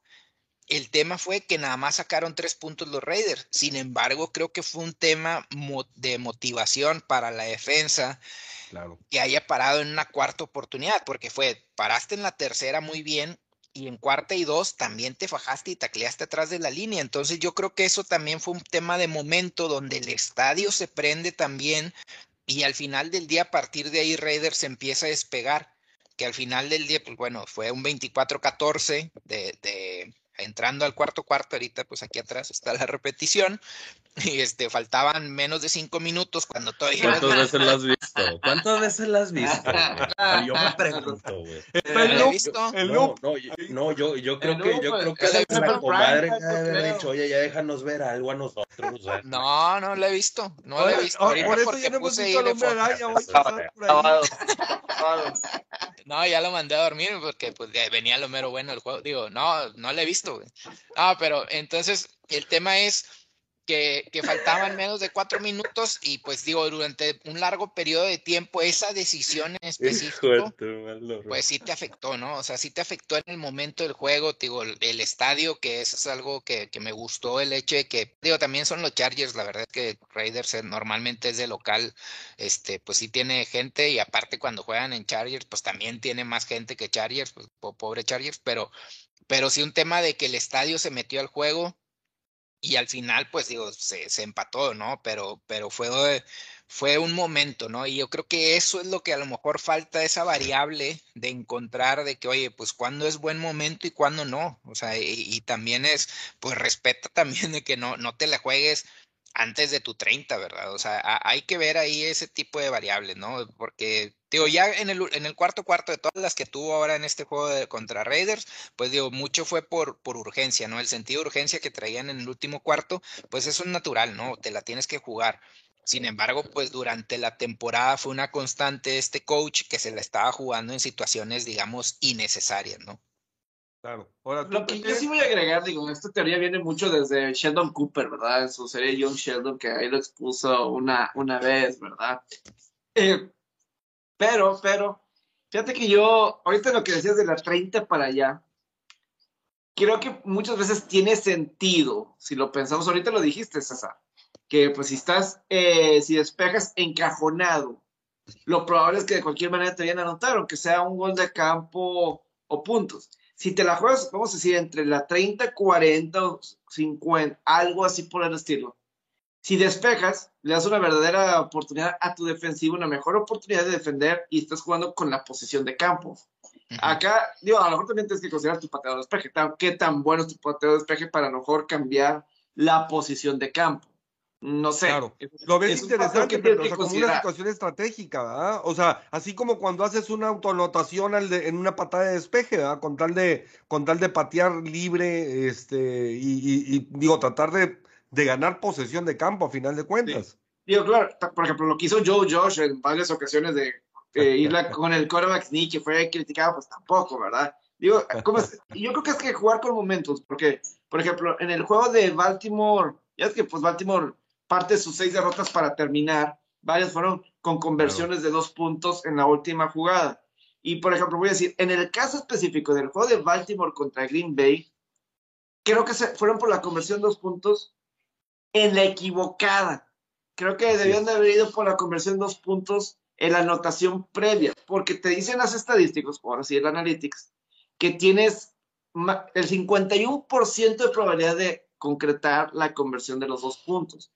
el tema fue que nada más sacaron tres puntos los Raiders. Sin embargo, creo que fue un tema de motivación para la defensa. Claro. Que haya parado en una cuarta oportunidad, porque fue, paraste en la tercera muy bien y en cuarta y dos también te fajaste y tacleaste atrás de la línea. Entonces yo creo que eso también fue un tema de momento donde el estadio se prende también y al final del día, a partir de ahí, Raiders se empieza a despegar, que al final del día, pues bueno, fue un 24-14 de, de entrando al cuarto cuarto, ahorita pues aquí atrás está la repetición, y este, faltaban menos de cinco minutos cuando todavía... ¿Cuántas veces la has visto? ¿Cuántas veces la has visto? Yo me pregunto, güey. (laughs) ¿La he visto? No, no, yo, no, yo, yo creo que, yo creo que la, la comadre haber dicho, oye, ya déjanos ver algo a nosotros. ¿eh? (laughs) No, no la he visto, no la he visto. Ahorita por eso ya no hemos visto ahí al de hombre fondo. araña, voy a pasar por ahí. No, ya lo mandé a dormir porque pues venía lo mero bueno el juego. Digo, no, no lo he visto, güey. No, pero entonces el tema es que, que faltaban menos de cuatro minutos y pues digo, durante un largo periodo de tiempo esa decisión en específico, pues sí te afectó, ¿no? O sea, sí te afectó en el momento del juego, digo, el, el estadio, que eso es algo que, que, me gustó, el hecho de que, digo, también son los Chargers, la verdad es que Raiders eh, normalmente es de local, este, pues sí tiene gente y aparte cuando juegan en Chargers, pues también tiene más gente que Chargers, pues pobre Chargers, pero, pero sí un tema de que el estadio se metió al juego y al final, pues digo, se, se empató, ¿no? Pero, pero fue, fue un momento, ¿no? Y yo creo que eso es lo que a lo mejor falta, esa variable de encontrar de que, oye, pues cuándo es buen momento y cuándo no. O sea, y, y también es, pues respeta también de que no, no te la juegues antes de tu 30, ¿verdad? O sea, hay que ver ahí ese tipo de variables, ¿no? Porque, digo, ya en el, en el cuarto cuarto de todas las que tuvo ahora en este juego de, contra Raiders, pues digo, mucho fue por, por urgencia, ¿no? El sentido de urgencia que traían en el último cuarto, pues eso es natural, ¿no? Te la tienes que jugar. Sin embargo, pues durante la temporada fue una constante este coach que se la estaba jugando en situaciones, digamos, innecesarias, ¿no? Claro. Ahora, Lo que yo sí voy a agregar, digo, esta teoría viene mucho desde Sheldon Cooper, ¿verdad? En su serie Young Sheldon, que ahí lo expuso una, una vez, ¿verdad? Eh, pero, pero, fíjate que yo, ahorita lo que decías de las 30 para allá, creo que muchas veces tiene sentido, si lo pensamos, ahorita lo dijiste, César, que pues si estás, eh, si despejas encajonado, lo probable es que de cualquier manera te vayan a anotar, aunque sea un gol de campo o puntos si te la juegas, vamos a decir, entre la 30, 40 o 50, algo así por el estilo. Si despejas, le das una verdadera oportunidad a tu defensivo, una mejor oportunidad de defender y estás jugando con la posición de campo. Uh -huh. Acá, digo, a lo mejor también tienes que considerar tu pateador de despeje. ¿Qué tan bueno es tu pateador de despeje para a lo mejor cambiar la posición de campo? No sé. Claro. Lo ves interesante, pero o sea, como una situación estratégica, ¿verdad? O sea, así como cuando haces una autoanotación al de, en una patada de despeje, ¿verdad? Con tal de, con tal de patear libre, este, y, y, y digo, tratar de, de, ganar posesión de campo a final de cuentas. Sí. Digo, claro, por ejemplo, lo que hizo Joe Josh en varias ocasiones de eh, (laughs) ir con el quarterback sneak, que fue criticado, pues tampoco, ¿verdad? Digo, ¿cómo es? yo creo que es que jugar con momentos, porque, por ejemplo, en el juego de Baltimore, ya es que pues Baltimore parte de sus seis derrotas para terminar, varias fueron con conversiones de dos puntos en la última jugada. Y, por ejemplo, voy a decir, en el caso específico del juego de Baltimore contra Green Bay, creo que se fueron por la conversión de dos puntos en la equivocada. Creo que debían de haber ido por la conversión de dos puntos en la anotación previa, porque te dicen las estadísticas, por así el analytics, que tienes el 51% de probabilidad de concretar la conversión de los dos puntos.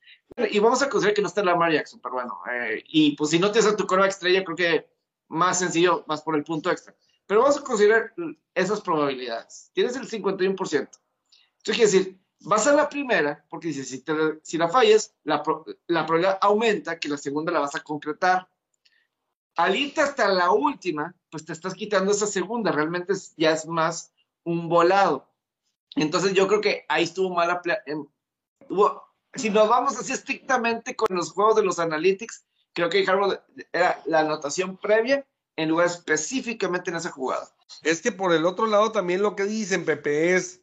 Y vamos a considerar que no está Lamar Jackson, pero bueno, eh, y pues si no tienes a tu coreback estrella, creo que más sencillo, más por el punto extra. Pero vamos a considerar esas probabilidades. Tienes el 51%. Entonces quiere decir, vas a la primera, porque dice, si, si la fallas, la, probabilidad aumenta que la segunda la vas a concretar. Al irte hasta la última, pues te estás quitando esa segunda, realmente ya es más un volado. Entonces yo creo que ahí estuvo mala. Em, si nos vamos así estrictamente con los juegos de los analytics, creo que Harvard era la anotación previa en lugar específicamente en esa jugada. Es que por el otro lado también lo que dicen, Pepe, es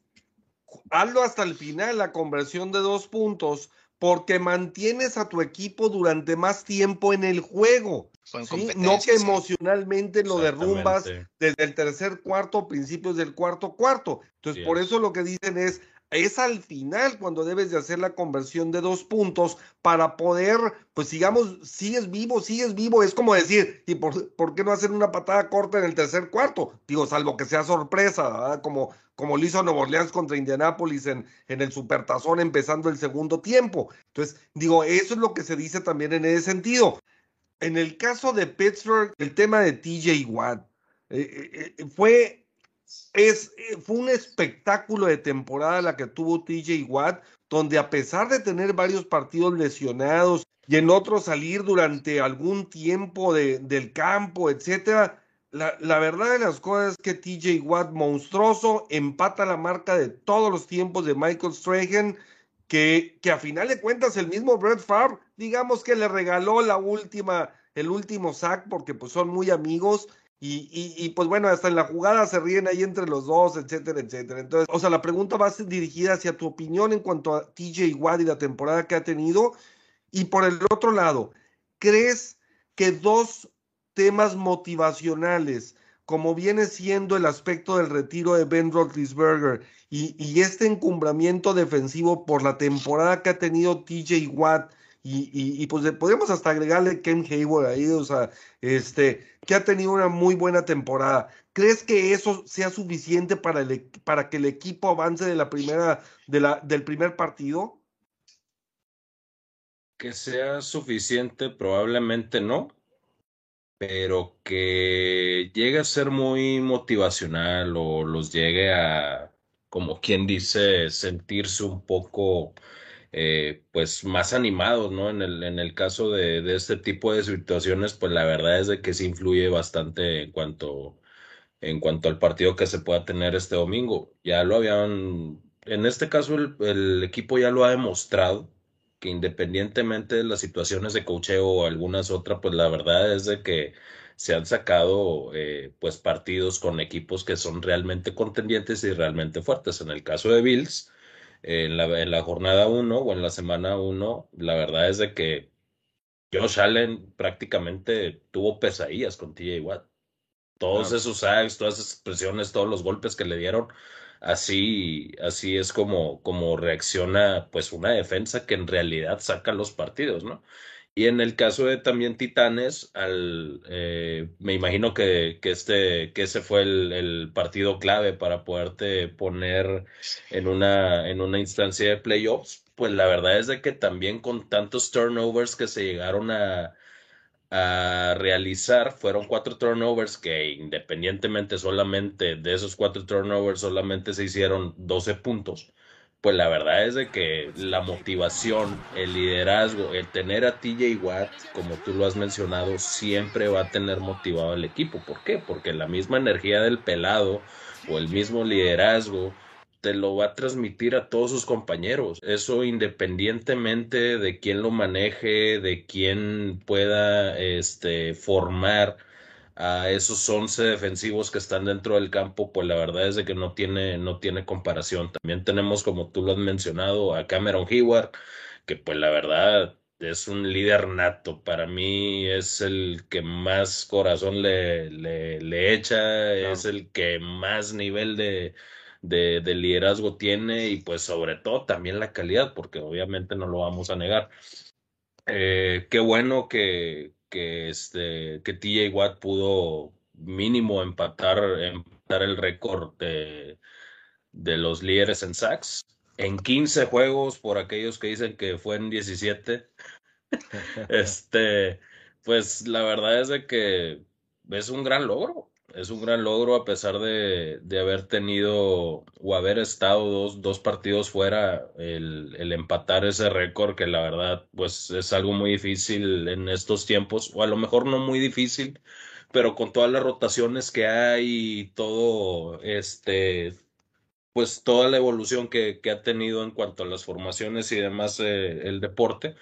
hazlo hasta el final, la conversión de dos puntos, porque mantienes a tu equipo durante más tiempo en el juego. No que emocionalmente lo derrumbas desde el tercer cuarto, principios del cuarto cuarto. Entonces, por eso lo que dicen es, es al final cuando debes de hacer la conversión de dos puntos para poder, pues sigamos, sigues vivo, sigues vivo. Es como decir, ¿y por, por qué no hacer una patada corta en el tercer cuarto? Digo, salvo que sea sorpresa, como, como lo hizo Nuevo Orleans contra Indianápolis en, en el Supertazón empezando el segundo tiempo. Entonces, digo, eso es lo que se dice también en ese sentido. En el caso de Pittsburgh, el tema de TJ Watt eh, eh, eh, fue es, eh, fue un espectáculo de temporada la que tuvo TJ Watt, donde a pesar de tener varios partidos lesionados y en otros salir durante algún tiempo de, del campo, etcétera, la, la, verdad de las cosas es que TJ Watt, monstruoso, empata la marca de todos los tiempos de Michael Strahan, que, que a final de cuentas el mismo Brett Favre, digamos que le regaló la última, el último sack, porque pues son muy amigos, y, pues bueno, hasta en la jugada se ríen ahí entre los dos, etcétera, etcétera. Entonces, o sea, la pregunta va a ser dirigida hacia tu opinión en cuanto a TJ Watt y la temporada que ha tenido. Y por el otro lado, ¿crees que dos temas motivacionales, como viene siendo el aspecto del retiro de Ben Roethlisberger y, y este encumbramiento defensivo por la temporada que ha tenido TJ Watt, y, y, pues podemos hasta agregarle Ken Hayward ahí, o sea, este, que ha tenido una muy buena temporada. ¿Crees que eso sea suficiente para, el, para que el equipo avance de la primera, de la, del primer partido? Que sea suficiente, probablemente no, pero que llegue a ser muy motivacional o los llegue a, como quien dice, sentirse un poco eh, pues más animados, ¿no? En el, en el caso de, de, este tipo de situaciones, pues la verdad es de que sí influye bastante en cuanto, en cuanto al partido que se pueda tener este domingo. Ya lo habían, en este caso el, el equipo ya lo ha demostrado, que independientemente de las situaciones de cocheo o algunas otras, pues la verdad es de que se han sacado eh, pues partidos con equipos que son realmente contendientes y realmente fuertes. En el caso de Bills, en la, en la jornada 1 o en la semana 1, la verdad es de que Josh Allen prácticamente tuvo pesadillas con TJ Watt. Todos esos sacks, todas esas presiones, todos los golpes que le dieron, así, así es como, como reacciona pues una defensa que en realidad saca los partidos, ¿no? Y en el caso de también Titanes, al, eh, me imagino que, que, este, que ese fue el, partido clave para poderte poner en una, en una instancia de playoffs. Pues la verdad es de que también con tantos turnovers que se llegaron a, a realizar, fueron cuatro turnovers que independientemente solamente de esos cuatro turnovers solamente se hicieron 12 puntos pues la verdad es de que la motivación, el liderazgo, el tener a TJ Watt, como tú lo has mencionado, siempre va a tener motivado al equipo. ¿Por qué? Porque la misma energía del pelado o el mismo liderazgo te lo va a transmitir a todos sus compañeros. Eso independientemente de quién lo maneje, de quién pueda este, formar a esos 11 defensivos que están dentro del campo, pues la verdad es de que no tiene, no tiene comparación. También tenemos, como tú lo has mencionado, a Cameron Hayward, que pues la verdad es un líder nato. Para mí es el que más corazón le, le, echa, es el que más nivel de, de, liderazgo tiene y pues sobre todo también la calidad, porque obviamente no lo vamos a negar. Eh, qué bueno que, que, este, que TJ Watt pudo mínimo empatar, empatar el récord de, de, los líderes en sacks. en 15 juegos, por aquellos que dicen que fue en 17. (laughs) este, pues la verdad es de que es un gran logro. Es un gran logro a pesar de, de haber tenido o haber estado dos, dos partidos fuera, el, el empatar ese récord que la verdad pues es algo muy difícil en estos tiempos, o a lo mejor no muy difícil, pero con todas las rotaciones que hay y todo este pues toda la evolución que, que, ha tenido en cuanto a las formaciones y demás eh, el deporte,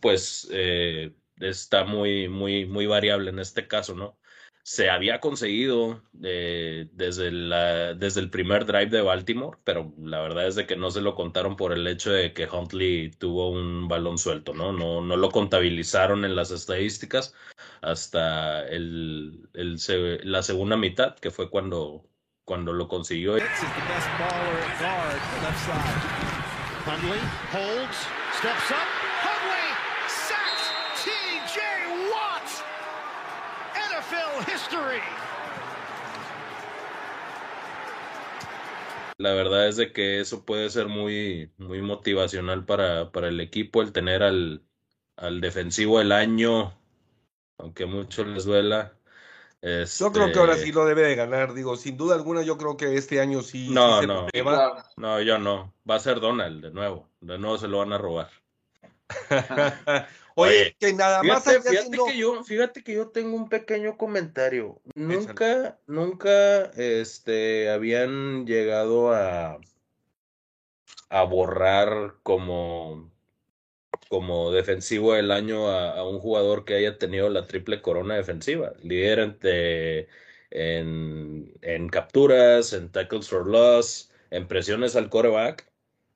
pues eh, está muy, muy, muy variable en este caso, ¿no? Se había conseguido eh, desde, la, desde el primer drive de Baltimore, pero la verdad es de que no se lo contaron por el hecho de que Huntley tuvo un balón suelto, ¿no? No, no lo contabilizaron en las estadísticas hasta el, el, la segunda mitad, que fue cuando cuando lo consiguió. La verdad es de que eso puede ser muy, muy motivacional para, para el equipo, el tener al, al defensivo del año, aunque a muchos les duela, yo creo que ahora este sí lo debe de ganar, digo, sin duda alguna yo creo que este año sí. No, sí se no, no, yo no. Va a ser Donald de nuevo. De nuevo se lo van a robar. (laughs) Oye, que nada más Fíjate, allá fíjate haciendo- que yo, fíjate que yo tengo un pequeño comentario. Échale. Nunca, nunca, este, habían llegado a, a borrar como, como defensivo del año a, a un jugador que haya tenido la triple corona defensiva. Líder entre- en, en capturas, en tackles for loss, en presiones al coreback.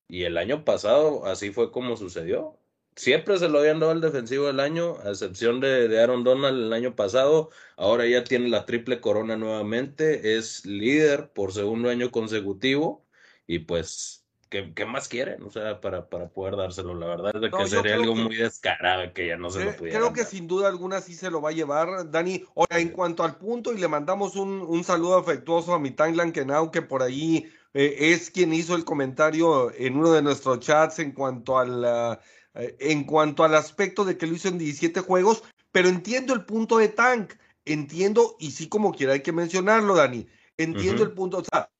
Y el año pasado así fue como sucedió. Siempre se lo habían dado al defensivo del año, a excepción de, de Aaron Donald el año pasado. Ahora ya tiene la triple corona nuevamente. Es líder por segundo año consecutivo. Y pues, ¿qué, qué más quieren? O sea, para, para poder dárselo. La verdad es de No, que sería algo que- muy descarado que ya no se lo pudieran Creo que dar. sin duda alguna sí se lo va a llevar, Dani. Ahora, en cuanto al punto, y le mandamos un, un saludo afectuoso a mi Tanglan Kenau, que por ahí eh, es quien hizo el comentario en uno de nuestros chats en cuanto al, ah, eh, en cuanto al aspecto de que lo hizo en 17 juegos, pero entiendo el punto de Tank, entiendo, y sí como quiera hay que mencionarlo, Dani, entiendo el punto, o sea,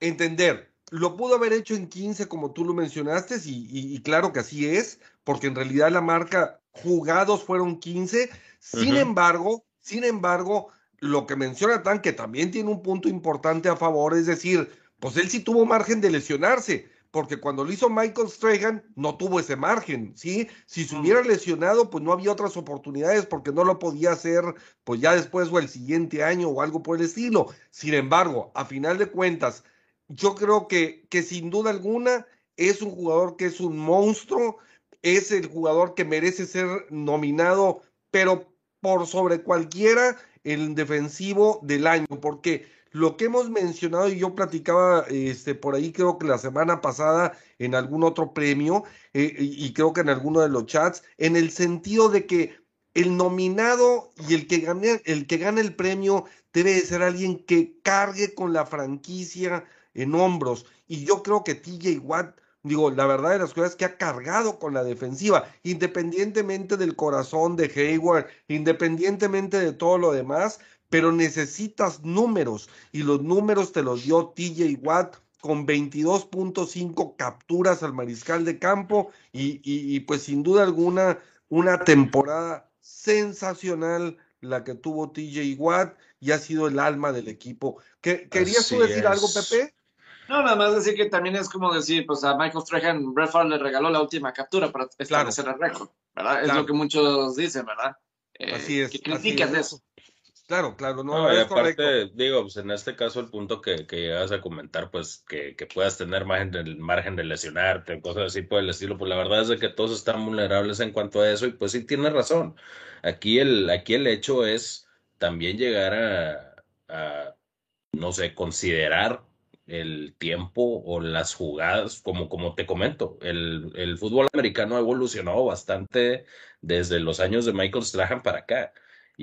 entender, lo pudo haber hecho en 15 como tú lo mencionaste, y, y- y claro que así es, porque en realidad la marca jugados fueron 15, sin embargo, sin embargo, lo que menciona Tan, que también tiene un punto importante a favor, es decir, pues él sí tuvo margen de lesionarse, porque cuando lo hizo Michael Strahan no tuvo ese margen, ¿sí? Si se hubiera lesionado, pues no había otras oportunidades porque no lo podía hacer, pues ya después o el siguiente año o algo por el estilo. Sin embargo, a final de cuentas, yo creo que, que sin duda alguna es un jugador que es un monstruo, es el jugador que merece ser nominado, pero por sobre cualquiera el defensivo del año, porque lo que hemos mencionado y yo platicaba este, por ahí creo que la semana pasada en algún otro premio eh, y, creo que en alguno de los chats, en el sentido de que el nominado y el que gane, el que gane el premio debe de ser alguien que cargue con la franquicia en hombros. Y yo creo que TJ Watt, digo, la verdad de las cosas es que ha cargado con la defensiva, independientemente del corazón de Hayward, independientemente de todo lo demás, pero necesitas números y los números te los dio TJ Watt con 22.5 capturas al mariscal de campo y, y, y pues sin duda alguna una temporada sensacional la que tuvo TJ Watt y ha sido el alma del equipo. ¿Qué- ¿Querías tú Así decir algo. Pepe? No, nada más decir que también es como decir, pues a Michael Strahan, Brett Favre le regaló la última captura para establecer el récord, ¿verdad? Es lo que muchos dicen, ¿verdad? Eh, Así es. Que así critican es. eso. Claro, claro, no, No, y es aparte, correcto. digo, pues en este caso el punto que, que llegas a comentar, pues que, que puedas tener margen de, margen de lesionarte, cosas así por el estilo, pues la verdad es de que todos están vulnerables en cuanto a eso y pues sí tienes razón. Aquí el, aquí el hecho es también llegar a, a, no sé, considerar el tiempo o las jugadas, como, como te comento, el, el fútbol americano ha evolucionado bastante desde los años de Michael Strahan para acá.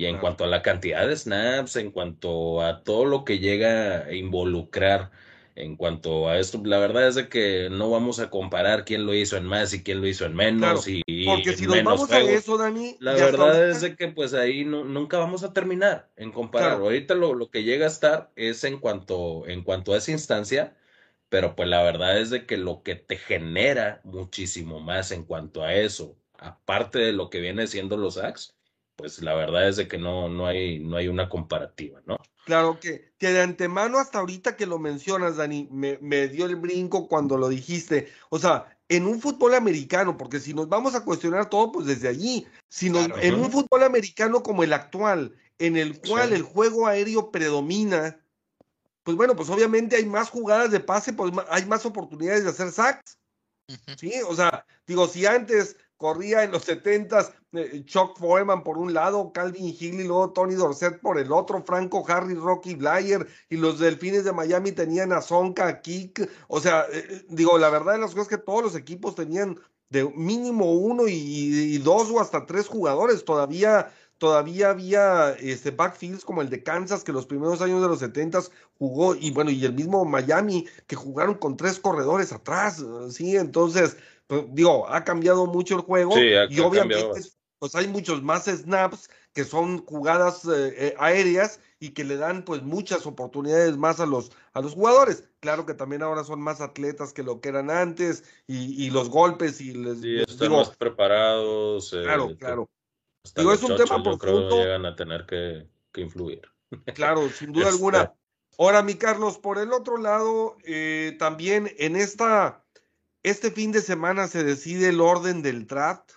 Y en cuanto a la cantidad de snaps, en cuanto a todo lo que llega a involucrar en cuanto a esto, la verdad es de que no vamos a comparar quién lo hizo en más y quién lo hizo en menos Claro, y, Porque si nos vamos a eso, Dani, La verdad ahorita- es de que pues ahí no- nunca vamos a terminar en comparar. Claro. Ahorita lo, lo que llega a estar es en cuanto, en cuanto a esa instancia, pero pues la verdad es de que lo que te genera muchísimo más en cuanto a eso, aparte de lo que viene siendo los sacks, pues la verdad es de que no, no hay, no hay una comparativa, ¿no? Claro que, que de antemano hasta ahorita que lo mencionas, Dani, me, me dio el brinco cuando lo dijiste. O sea, en un fútbol americano, porque si nos vamos a cuestionar todo, pues desde allí, si nos- Claro. en un fútbol americano como el actual, en el cual Sí. el juego aéreo predomina, pues bueno, pues obviamente hay más jugadas de pase, pues hay más oportunidades de hacer sacks. Sí, o sea, digo, si antes corría en los 70s eh, Chuck Foreman por un lado, Calvin Hill y luego Tony Dorset por el otro, Franco Harris, Rocky Blyer y los Delfines de Miami tenían a Zonka, a Kick, o sea, eh, eh, digo, la verdad de las cosas es que todos los equipos tenían de mínimo uno y, y dos o hasta tres jugadores, todavía todavía había este backfields como el de Kansas que los primeros años de los 70s jugó y bueno, y el mismo Miami que jugaron con tres corredores atrás, eh, sí, entonces pues, digo, ha cambiado mucho el juego Sí, ha- y obviamente. Pues hay muchos más snaps que son jugadas eh, eh, aéreas y que le dan pues muchas oportunidades más a los a los jugadores. Claro que también ahora son más atletas que lo que eran antes y, y los golpes y les, Sí, están digo, más preparados. eh, claro, que claro, Digo, es un tema yo creo profundo. llegan a tener que, que influir. (laughs) claro, sin duda Este, alguna. Ahora, mi Carlos, por el otro lado, eh, también en esta, este fin de semana se decide el orden del draft.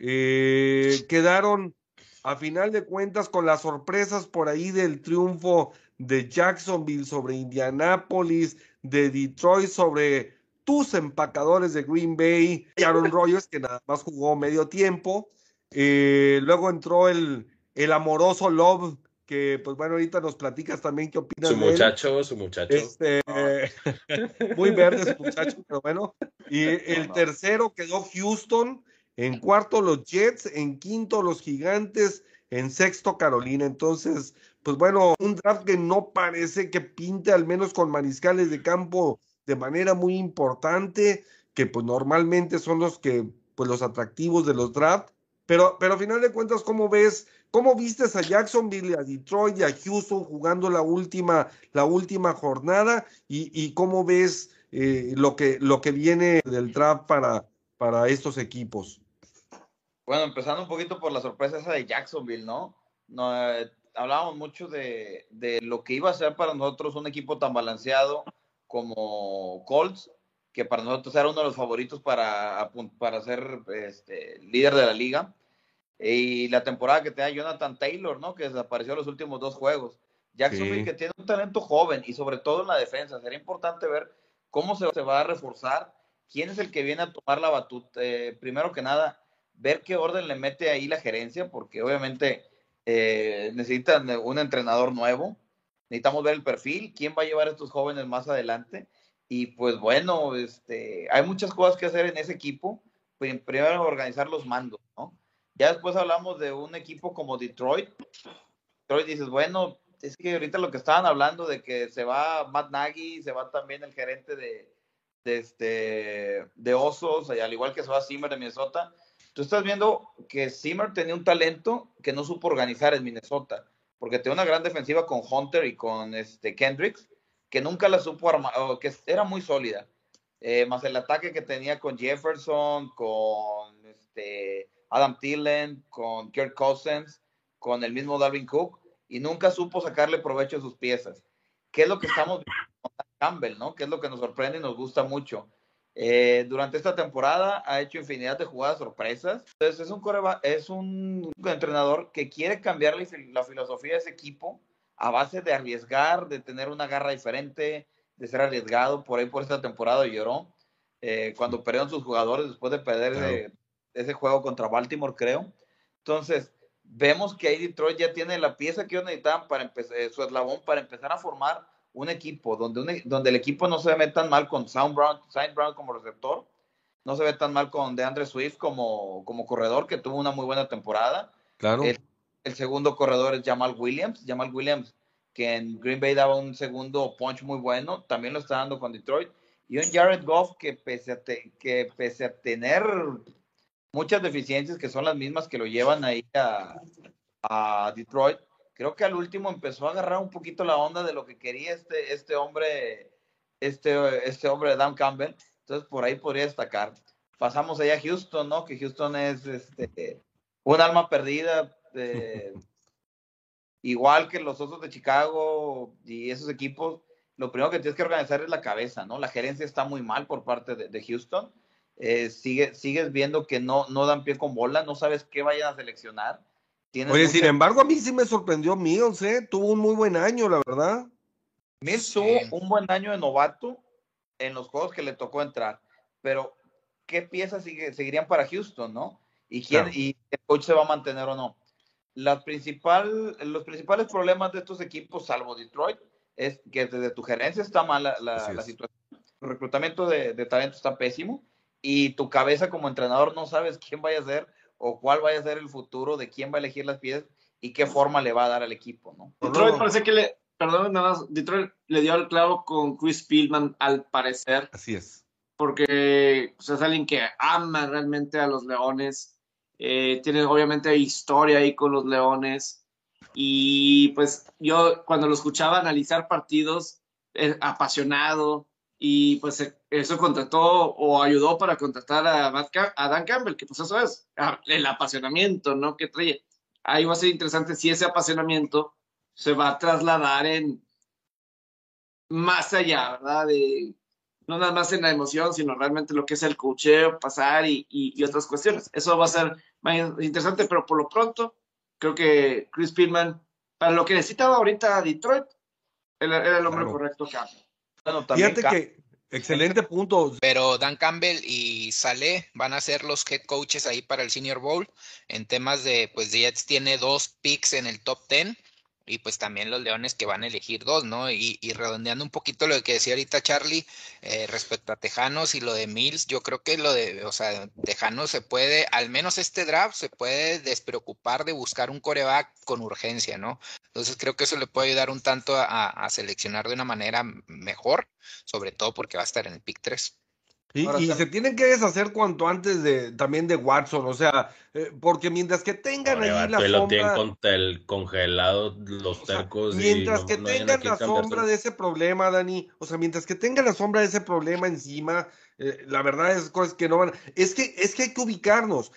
Eh, quedaron, a final de cuentas, con las sorpresas por ahí del triunfo de Jacksonville sobre Indianapolis, de Detroit sobre tus empacadores de Green Bay, y Aaron (laughs) Rodgers, que nada más jugó medio tiempo. Eh, luego entró el, el amoroso Love, que pues bueno, ahorita nos platicas también qué opinas Su de él. muchacho, su muchacho. Este, (laughs) (laughs) muy verde su muchacho, pero bueno. Y el tercero quedó Houston, en cuarto los Jets, en quinto los Gigantes, en sexto Carolina. Entonces, pues bueno, un draft que no parece que pinte al menos con mariscales de campo de manera muy importante, que pues normalmente son los que, pues los atractivos de los drafts. Pero, pero a final de cuentas, ¿cómo ves? ¿Cómo vistes a Jacksonville, a Detroit y a Houston jugando la última, la última jornada? ¿Y, y cómo ves eh, lo, que, lo que viene del draft para, para estos equipos? Bueno, empezando un poquito por la sorpresa esa de Jacksonville, ¿no? no eh, hablábamos mucho de, de, lo que iba a ser para nosotros un equipo tan balanceado como Colts, que para nosotros era uno de los favoritos para, para ser este, líder de la liga. Y la temporada que tenía Jonathan Taylor, ¿no? Que desapareció los últimos dos juegos. Jacksonville sí. que tiene un talento joven y sobre todo en la defensa. Sería importante ver cómo se, se va a reforzar, quién es el que viene a tomar la batuta. Eh, primero que nada, ver qué orden le mete ahí la gerencia, porque obviamente eh, necesitan un entrenador nuevo. Necesitamos ver el perfil, quién va a llevar a estos jóvenes más adelante. Y pues bueno, este, hay muchas cosas que hacer en ese equipo. Primero organizar los mandos, ¿no? Ya después hablamos de un equipo como Detroit. Detroit dices, bueno, es que ahorita lo que estaban hablando de que se va Matt Nagy, se va también el gerente de, de, este, de Osos, al igual que se va Zimmer de Minnesota. Tú estás viendo que Zimmer tenía un talento que no supo organizar en Minnesota, porque tenía una gran defensiva con Hunter y con este, Kendricks, que nunca la supo armar, que era muy sólida. Eh, más el ataque que tenía con Jefferson, con este, Adam Thielen, con Kirk Cousins, con el mismo Dalvin Cook, y nunca supo sacarle provecho a sus piezas. ¿Qué es lo que estamos viendo Campbell, no? ¿Qué es lo que nos sorprende y nos gusta mucho? Eh, durante esta temporada ha hecho infinidad de jugadas sorpresas. Entonces es un, coreba, es un entrenador que quiere cambiar la, filosofía de ese equipo a base de arriesgar, de tener una garra diferente, de ser arriesgado. Por ahí por esta temporada lloró eh, cuando perdieron sus jugadores después de perder claro. ese, ese, juego contra Baltimore, creo. Entonces, vemos que ahí Detroit ya tiene la pieza que ellos necesitaban para empezar, eh, su eslabón para empezar a formar un equipo donde, un, donde el equipo no se ve tan mal con Sound Brown, Sound Brown como receptor, no se ve tan mal con DeAndre Swift como, como corredor, que tuvo una muy buena temporada. Claro. El, el segundo corredor es Jamal Williams. Jamal Williams que en Green Bay daba un segundo punch muy bueno, también lo está dando con Detroit. Y un Jared Goff que pese a, que pese a tener muchas deficiencias que son las mismas que lo llevan ahí a, a Detroit, creo que al último empezó a agarrar un poquito la onda de lo que quería este, este hombre, este, este hombre de Dan Campbell. Entonces por ahí podría destacar. Pasamos allá a Houston, ¿no? Que Houston es este, un alma perdida. (laughs) igual que los Osos de Chicago y esos equipos, lo primero que tienes que organizar es la cabeza, ¿no? La gerencia está muy mal por parte de, Houston. Eh, sigue, sigues viendo que no, no dan pie con bola, no sabes qué vayan a seleccionar. Oye, sin embargo, a mí sí me sorprendió Mills, ¿eh? Tuvo un muy buen año, la verdad. Mills tuvo un buen año de novato en los juegos que le tocó entrar, pero ¿qué piezas seguirían para Houston, no? ¿Y quién, y el coach se va a mantener o no? La principal, los principales problemas de estos equipos, salvo Detroit, es que desde tu gerencia está mala la, situación. El reclutamiento de, de talento está pésimo y tu cabeza como entrenador no sabes quién vaya a ser o cuál vaya a ser el futuro de quién va a elegir las piezas y qué forma le va a dar al equipo, ¿no? Detroit parece que le, perdón, nada más, Detroit le dio al clavo con Chris Pillman al parecer. Así es. Porque pues, es alguien que ama realmente a los Leones, eh, tiene obviamente historia ahí con los Leones y pues yo cuando lo escuchaba analizar partidos, eh, apasionado, y pues eso contrató o ayudó para contratar a, a Dan Campbell, que pues eso es ah, el apasionamiento, ¿no? Que trae. Ahí va a ser interesante si ese apasionamiento se va a trasladar en más allá, ¿verdad? De, no nada más en la emoción, sino realmente lo que es el cocheo, pasar y, y, otras cuestiones. Eso va a ser más interesante, pero por lo pronto, creo que Chris Pillman, para lo que necesitaba ahorita Detroit, era, el hombre correcto que Fíjate que, excelente punto. Pero Dan Campbell y Saleh van a ser los head coaches ahí para el Senior Bowl. En temas de, pues Jets tiene dos picks en el top ten y pues también los Leones que van a elegir dos, ¿no? Y, redondeando un poquito lo que decía ahorita Charlie eh, respecto a Tejanos y lo de Mills, yo creo que lo de, o sea, Tejanos se puede, al menos este draft, se puede despreocupar de buscar un coreback con urgencia, ¿no? Entonces creo que eso le puede ayudar un tanto a, a seleccionar de una manera mejor, sobre todo porque va a estar en el pick 3. Y, se tienen que deshacer cuanto antes de también de Watson, o sea, eh, porque mientras que tengan ahí la sombra, lo tienen con el congelado los tercos. mientras que tengan la sombra de ese problema, Dani, o sea, mientras que tengan la sombra de ese problema encima, eh, la verdad es cosas que no van. Es que es que hay que ubicarnos.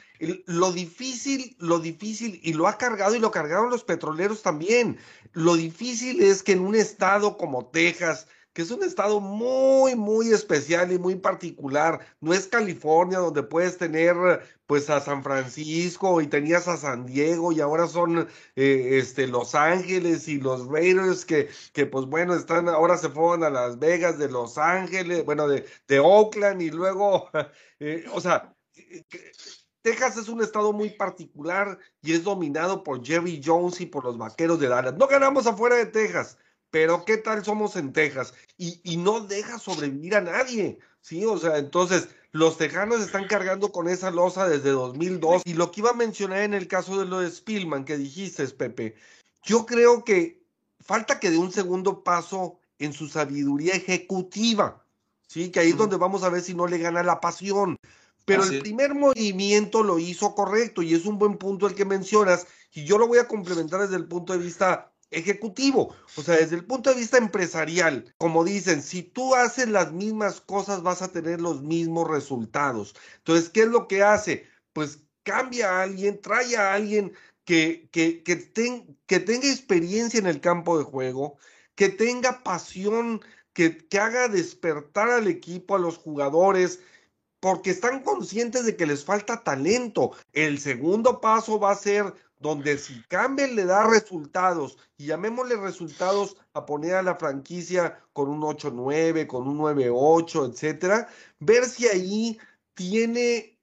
lo difícil, lo difícil y lo ha cargado y lo cargaron los petroleros también. Lo difícil es que en un estado como Texas que es un estado muy, muy especial y muy particular. No es California donde puedes tener pues a San Francisco y tenías a San Diego y ahora son eh, este, Los Ángeles y los Raiders que, que pues bueno, están, ahora se fueron a Las Vegas de Los Ángeles, bueno, de, de Oakland y luego, (laughs) eh, o sea... Texas es un estado muy particular y es dominado por Jerry Jones y por los vaqueros de Dallas. No ganamos afuera de Texas, pero ¿qué tal somos en Texas? Y, no deja sobrevivir a nadie, ¿sí? O sea, entonces los tejanos están cargando con esa losa desde 2002. Y lo que iba a mencionar en el caso de lo de Spielman que dijiste, Pepe, yo creo que falta que dé un segundo paso en su sabiduría ejecutiva, ¿sí? Que ahí es donde vamos a ver si no le gana la pasión. Pero el primer movimiento lo hizo correcto y es un buen punto el que mencionas y yo lo voy a complementar desde el punto de vista ejecutivo, o sea, desde el punto de vista empresarial, como dicen, si tú haces las mismas cosas vas a tener los mismos resultados. Entonces, ¿qué es lo que hace? Pues cambia a alguien, trae a alguien que, que, que, tenga experiencia en el campo de juego, que tenga pasión, que, que haga despertar al equipo, a los jugadores, porque están conscientes de que les falta talento. El segundo paso va a ser donde si Campbell le da resultados, y llamémosle resultados a poner a la franquicia con un 8-9, con un 9-8, etcétera, ver si ahí tiene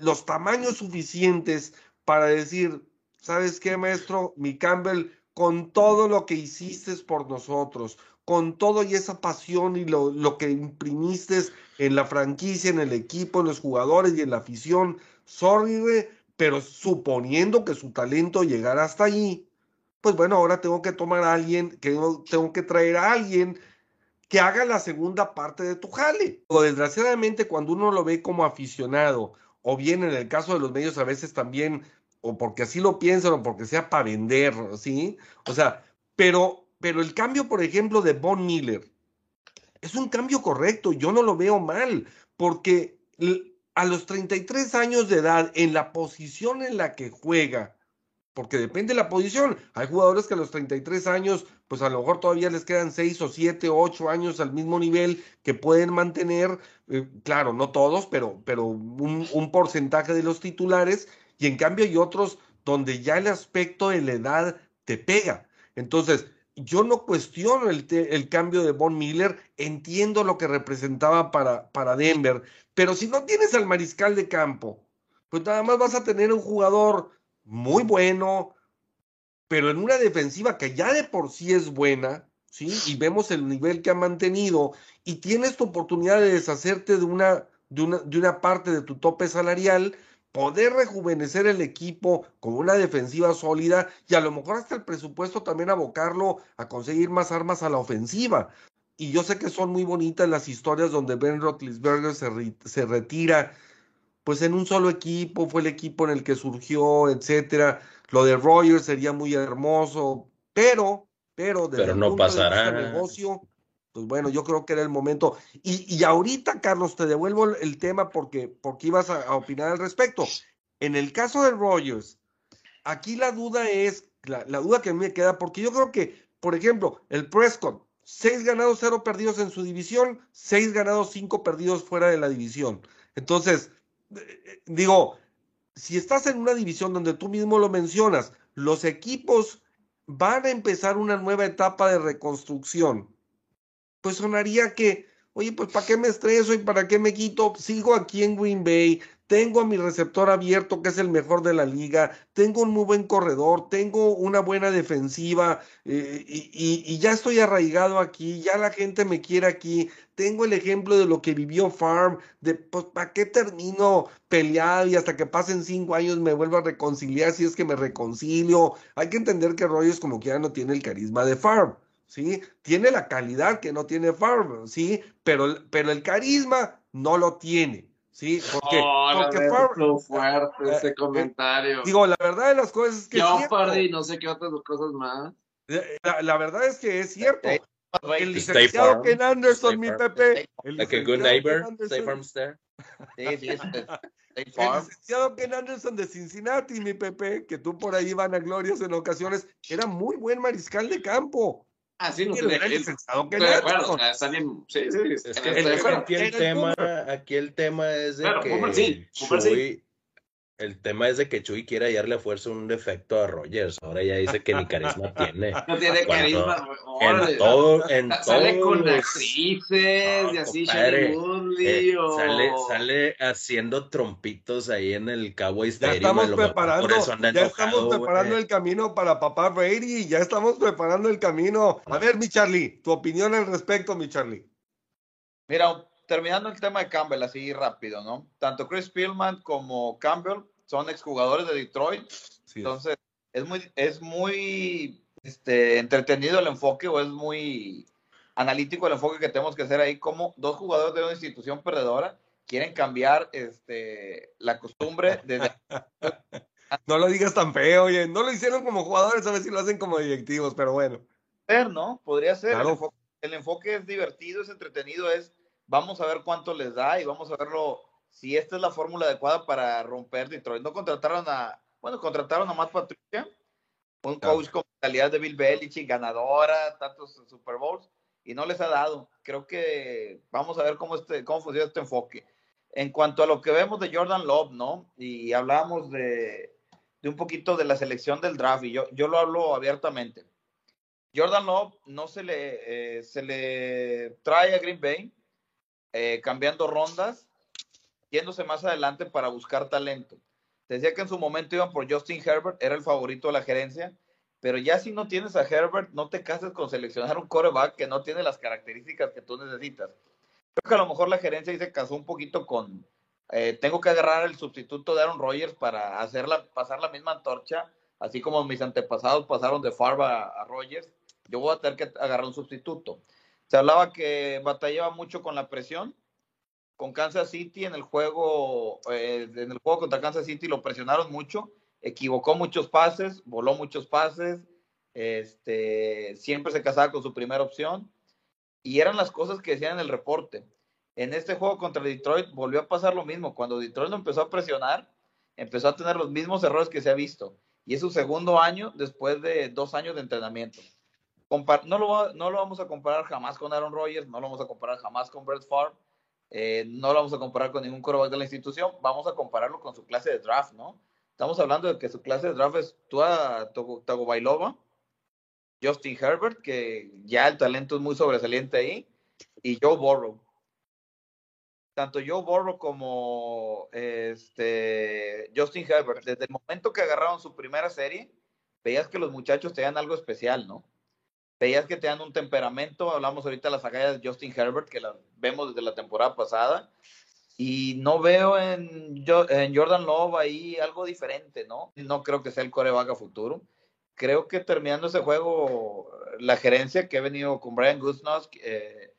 los tamaños suficientes para decir, ¿sabes qué, maestro? Mi Campbell, con todo lo que hiciste por nosotros, con todo y esa pasión y lo, lo que imprimiste en la franquicia, en el equipo, en los jugadores y en la afición, sorry, pero suponiendo que su talento llegara hasta ahí, pues bueno, ahora tengo que tomar a alguien, que tengo que traer a alguien que haga la segunda parte de tu jale. O desgraciadamente, cuando uno lo ve como aficionado, o bien en el caso de los medios a veces también, o porque así lo piensan, o porque sea para vender, ¿sí? O sea, pero, pero el cambio, por ejemplo, de Von Miller, es un cambio correcto, yo no lo veo mal, porque a los 33 años de edad, en la posición en la que juega, porque depende de la posición. Hay jugadores que a los 33 años, pues a lo mejor todavía les quedan 6 o 7, 8 años al mismo nivel que pueden mantener, eh, claro, no todos, pero, pero un, porcentaje de los titulares, y en cambio hay otros donde ya el aspecto de la edad te pega. Entonces, yo no cuestiono el, el cambio de Von Miller, entiendo lo que representaba para, para Denver, pero si no tienes al mariscal de campo, pues nada más vas a tener un jugador muy bueno, pero en una defensiva que ya de por sí es buena, ¿sí? Y vemos el nivel que ha mantenido y tienes tu oportunidad de deshacerte de una, de una, de una parte de tu tope salarial, poder rejuvenecer el equipo con una defensiva sólida y a lo mejor hasta el presupuesto también abocarlo a conseguir más armas a la ofensiva. Y yo sé que son muy bonitas las historias donde Ben Roethlisberger se, se retira pues en un solo equipo, fue el equipo en el que surgió, etcétera. Lo de Rogers sería muy hermoso, pero, pero, desde pero no pasará. negocio, pues bueno, yo creo que era el momento. Y, y ahorita, Carlos, te devuelvo el tema porque, porque ibas a, opinar al respecto. En el caso de Rogers, aquí la duda es, la, la duda que a me queda, porque yo creo que, por ejemplo, el Prescott, seis ganados, cero perdidos en su división, seis ganados, cinco perdidos fuera de la división. Entonces, digo, si estás en una división donde tú mismo lo mencionas, los equipos van a empezar una nueva etapa de reconstrucción, pues sonaría que, oye, pues ¿para qué me estreso y para qué me quito? Sigo aquí en Green Bay, tengo a mi receptor abierto, que es el mejor de la liga, tengo un muy buen corredor, tengo una buena defensiva eh, y, ya estoy arraigado aquí, ya la gente me quiere aquí, tengo el ejemplo de lo que vivió Farm, de pues, ¿para qué termino peleado y hasta que pasen cinco años me vuelvo a reconciliar si es que me reconcilio? Hay que entender que Rogers como quiera no tiene el carisma de Farm. ¿Sí? Tiene la calidad que no tiene Farm, ¿sí? Pero, pero el carisma no lo tiene. Sí, porque, oh, porque fuerte ese eh, comentario. Digo, la verdad de las cosas es que. Yo perdí no sé qué otras cosas más. Eh, la, verdad es que es cierto. El licenciado Ken Anderson, mi Pepe. El like a good neighbor, State Farm Star. Sí, sí, el licenciado Ken Anderson de Cincinnati, mi Pepe, que tú por ahí van a glorias en ocasiones, era muy buen mariscal de campo. Así no el licenciado que bueno, está bien, sí, sí, es que aquí, el tema, aquí el tema es de que sí, Chuy, el tema es de que Chuy quiere hallarle fuerza un defecto a Rogers. Ahora ya dice que ni carisma (laughs) tiene. No tiene carisma. en todo, en sale con actrices y así, eh, sale, sale haciendo trompitos ahí en el Cabo Ya estamos preparando, ya estamos preparando el camino para papá Brady. Ya estamos preparando el camino. A ver, mi Charlie, tu opinión al respecto, mi Charlie. Mira, terminando el tema de Campbell, así rápido, ¿no? Tanto Chris Pillman como Campbell son exjugadores de Detroit. Entonces, es muy, es muy este, entretenido el enfoque o es muy analítico el enfoque que tenemos que hacer ahí, como dos jugadores de una institución perdedora quieren cambiar este, la costumbre de... (laughs) no lo digas tan feo, oye, no lo hicieron como jugadores, a ver si lo hacen como directivos, pero bueno. ¿no? Podría ser. el enfoque es divertido, es entretenido, es vamos a ver cuánto les da y vamos a verlo si esta es la fórmula adecuada para romper Detroit. No contrataron a, bueno, contrataron a Matt Patricia, un coach con calidad de Bill Belichick, ganadora, tantos Super Bowls, y no les ha dado. Creo que vamos a ver cómo, este, cómo funciona este enfoque. En cuanto a lo que vemos de Jordan Love, ¿no? Y hablábamos de, de un poquito de la selección del draft, y yo, yo lo hablo abiertamente. Jordan Love no se le, eh, se le trae a Green Bay eh, cambiando rondas, yéndose más adelante para buscar talento. Decía que en su momento iban por Justin Herbert, era el favorito de la gerencia, pero ya si no tienes a Herbert, no te cases con seleccionar un coreback que no tiene las características que tú necesitas. Creo que a lo mejor la gerencia se casó un poquito con, eh, tengo que agarrar el sustituto de Aaron Rodgers para hacerla, pasar la misma antorcha así como mis antepasados pasaron de Farba a, Rogers, yo voy a tener que agarrar un sustituto. Se hablaba que batallaba mucho con la presión. Con Kansas City en el juego, eh, en el juego contra Kansas City lo presionaron mucho, equivocó muchos pases, voló muchos pases, este, siempre se casaba con su primera opción y eran las cosas que decían en el reporte. En este juego contra Detroit volvió a pasar lo mismo. Cuando Detroit lo empezó a presionar, empezó a tener los mismos errores que se ha visto. Y es su segundo año después de dos años de entrenamiento. no, lo, no lo vamos a comparar jamás con Aaron Rodgers, no lo vamos a comparar jamás con Brett Favre, eh, no lo vamos a comparar con ningún quarterback de la institución, vamos a compararlo con su clase de draft, ¿no? Estamos hablando de que su clase de draft es Tua Tagovailoa, Justin Herbert, que ya el talento es muy sobresaliente ahí, y Joe Burrow tanto Joe Burrow como este, Justin Herbert, desde el momento que agarraron su primera serie, veías que los muchachos tenían algo especial, ¿no? Veías que tenían un temperamento, hablamos ahorita de las agallas de Justin Herbert, que las vemos desde la temporada pasada, y no veo en, en Jordan Love ahí algo diferente, ¿no? No creo que sea el coreback a futuro. Creo que terminando ese juego, la gerencia que ha venido con Brian Guznos, eh,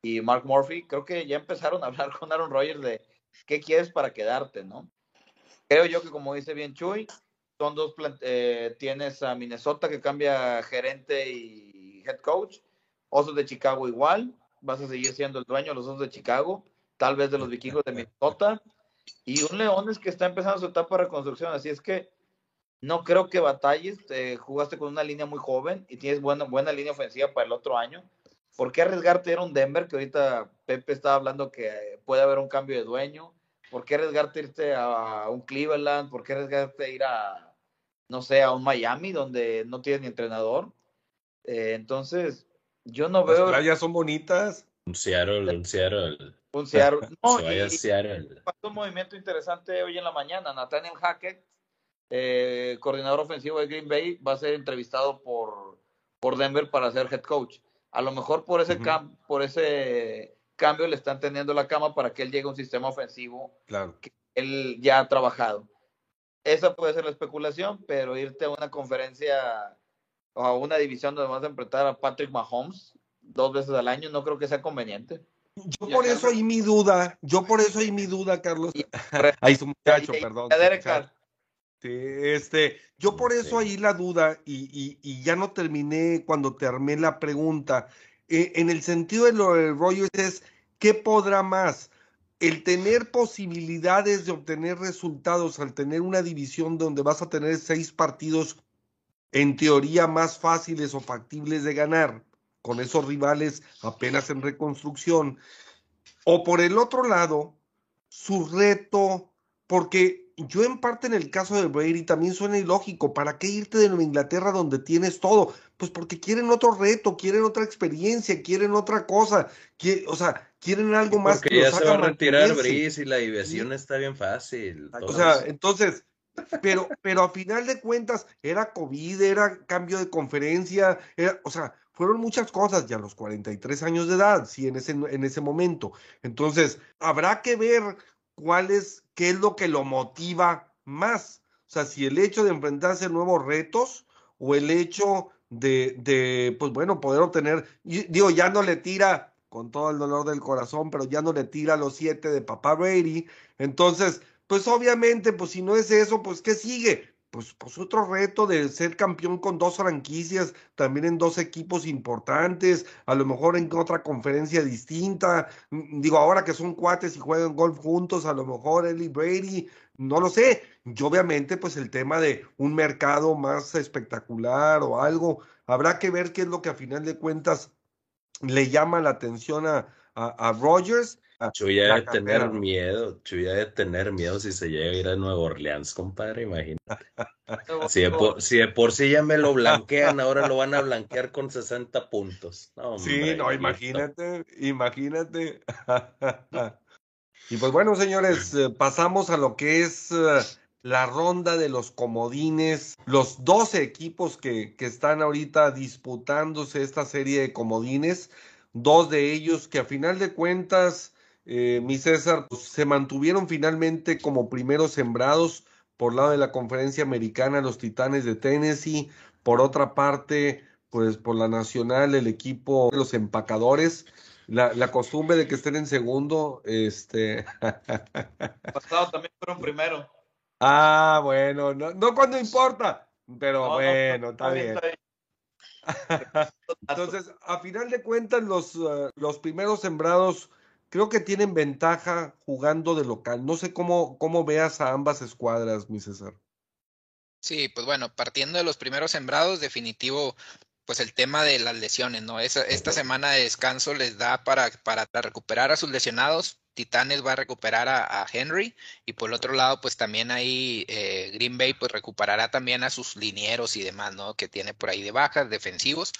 y Mark Murphy, creo que ya empezaron a hablar con Aaron Rodgers de qué quieres para quedarte, ¿no? Creo yo que como dice bien Chuy, son dos, eh, tienes a Minnesota que cambia gerente y head coach, Osos de Chicago igual, vas a seguir siendo el dueño de los Osos de Chicago, tal vez de los vikingos de Minnesota, y un Leones que está empezando su etapa de reconstrucción, así es que no creo que batalles, jugaste con una línea muy joven y tienes buena, buena línea ofensiva para el otro año, ¿Por qué arriesgarte a un Denver? Que ahorita Pepe estaba hablando que puede haber un cambio de dueño. ¿Por qué arriesgarte a irte a un Cleveland? ¿Por qué arriesgarte a ir a, no sé, a un Miami donde no tienes ni entrenador? Eh, entonces, yo no veo. Las playas son bonitas. Un Seattle, un Seattle. Un Seattle. (laughs) No, Se vaya a Seattle. un movimiento interesante hoy en la mañana. Nathaniel Hackett, eh, coordinador ofensivo de Green Bay, va a ser entrevistado por, por Denver para ser head coach. A lo mejor por ese, por ese cambio le están teniendo la cama para que él llegue a un sistema ofensivo que él ya ha trabajado. Esa puede ser la especulación, pero irte a una conferencia o a una división donde vas a enfrentar a Patrick Mahomes dos veces al año no creo que sea conveniente. Yo por eso hay mi duda, yo por eso hay mi duda, Carlos. (laughs) Ahí su muchacho, perdón. Sí, este, yo por eso ahí la duda y, y, ya no terminé cuando terminé la pregunta. Eh, en el sentido de lo de Rogers es, ¿qué podrá más? El tener posibilidades de obtener resultados al tener una división donde vas a tener seis partidos en teoría más fáciles o factibles de ganar con esos rivales apenas en reconstrucción. O por el otro lado, su reto, porque yo en parte en el caso de Brady también suena ilógico. ¿Para qué irte de Nueva Inglaterra donde tienes todo? Pues porque quieren otro reto, quieren otra experiencia, quieren otra cosa. o sea, quieren algo más porque ya se va a retirar Brice y la diversión está bien fácil. O sea, entonces, pero, pero a final de cuentas, era COVID, era cambio de conferencia, o sea, fueron muchas cosas ya a los 43 años de edad, sí, en ese, en ese momento. Entonces, habrá que ver cuál es, qué es lo que lo motiva más. O sea, si el hecho de enfrentarse a nuevos retos o el hecho de, de, pues bueno, poder obtener, digo, ya no le tira con todo el dolor del corazón, pero ya no le tira los siete de Papá Brady. Entonces, pues obviamente, pues si no es eso, pues ¿qué sigue? pues, pues otro reto de ser campeón con dos franquicias, también en dos equipos importantes, a lo mejor en otra conferencia distinta. Mm, digo, ahora que son cuates y juegan golf juntos, a lo mejor Eli Brady, no lo sé. Y obviamente, pues el tema de un mercado más espectacular o algo, habrá que ver qué es lo que a final de cuentas le llama la atención a, a, a Rogers Ah, Chuy debe tener miedo, Chuy debe tener miedo si se llega a ir a Nueva Orleans, compadre, imagínate. (laughs) si, de por, sí ya me lo blanquean, ahora lo van a blanquear con 60 puntos. sí, no, imagínate, imagínate. (laughs) y pues bueno, señores, eh, pasamos a lo que es eh, la ronda de los comodines, los 12 equipos que, que están ahorita disputándose esta serie de comodines, dos de ellos que a final de cuentas eh, mi César, pues, se mantuvieron finalmente como primeros sembrados por lado de la conferencia americana, los Titanes de Tennessee. Por otra parte, pues por la nacional, el equipo los empacadores. La, la costumbre de que estén en segundo, este. Pasado también fueron primero. ah, bueno, no, no cuando importa, pero No, no, bueno, está bien. está. Entonces, a final de cuentas, los, eh, los primeros sembrados creo que tienen ventaja jugando de local. No sé cómo, cómo veas a ambas escuadras, mi César. Sí, pues bueno, partiendo de los primeros sembrados, definitivo, pues el tema de las lesiones, ¿no? Esa- esta semana de descanso les da para, para recuperar a sus lesionados. Titanes va a recuperar a, Henry y por el otro lado, pues también ahí eh, Green Bay pues recuperará también a sus linieros y demás, ¿no? Que tiene por ahí de bajas, defensivos.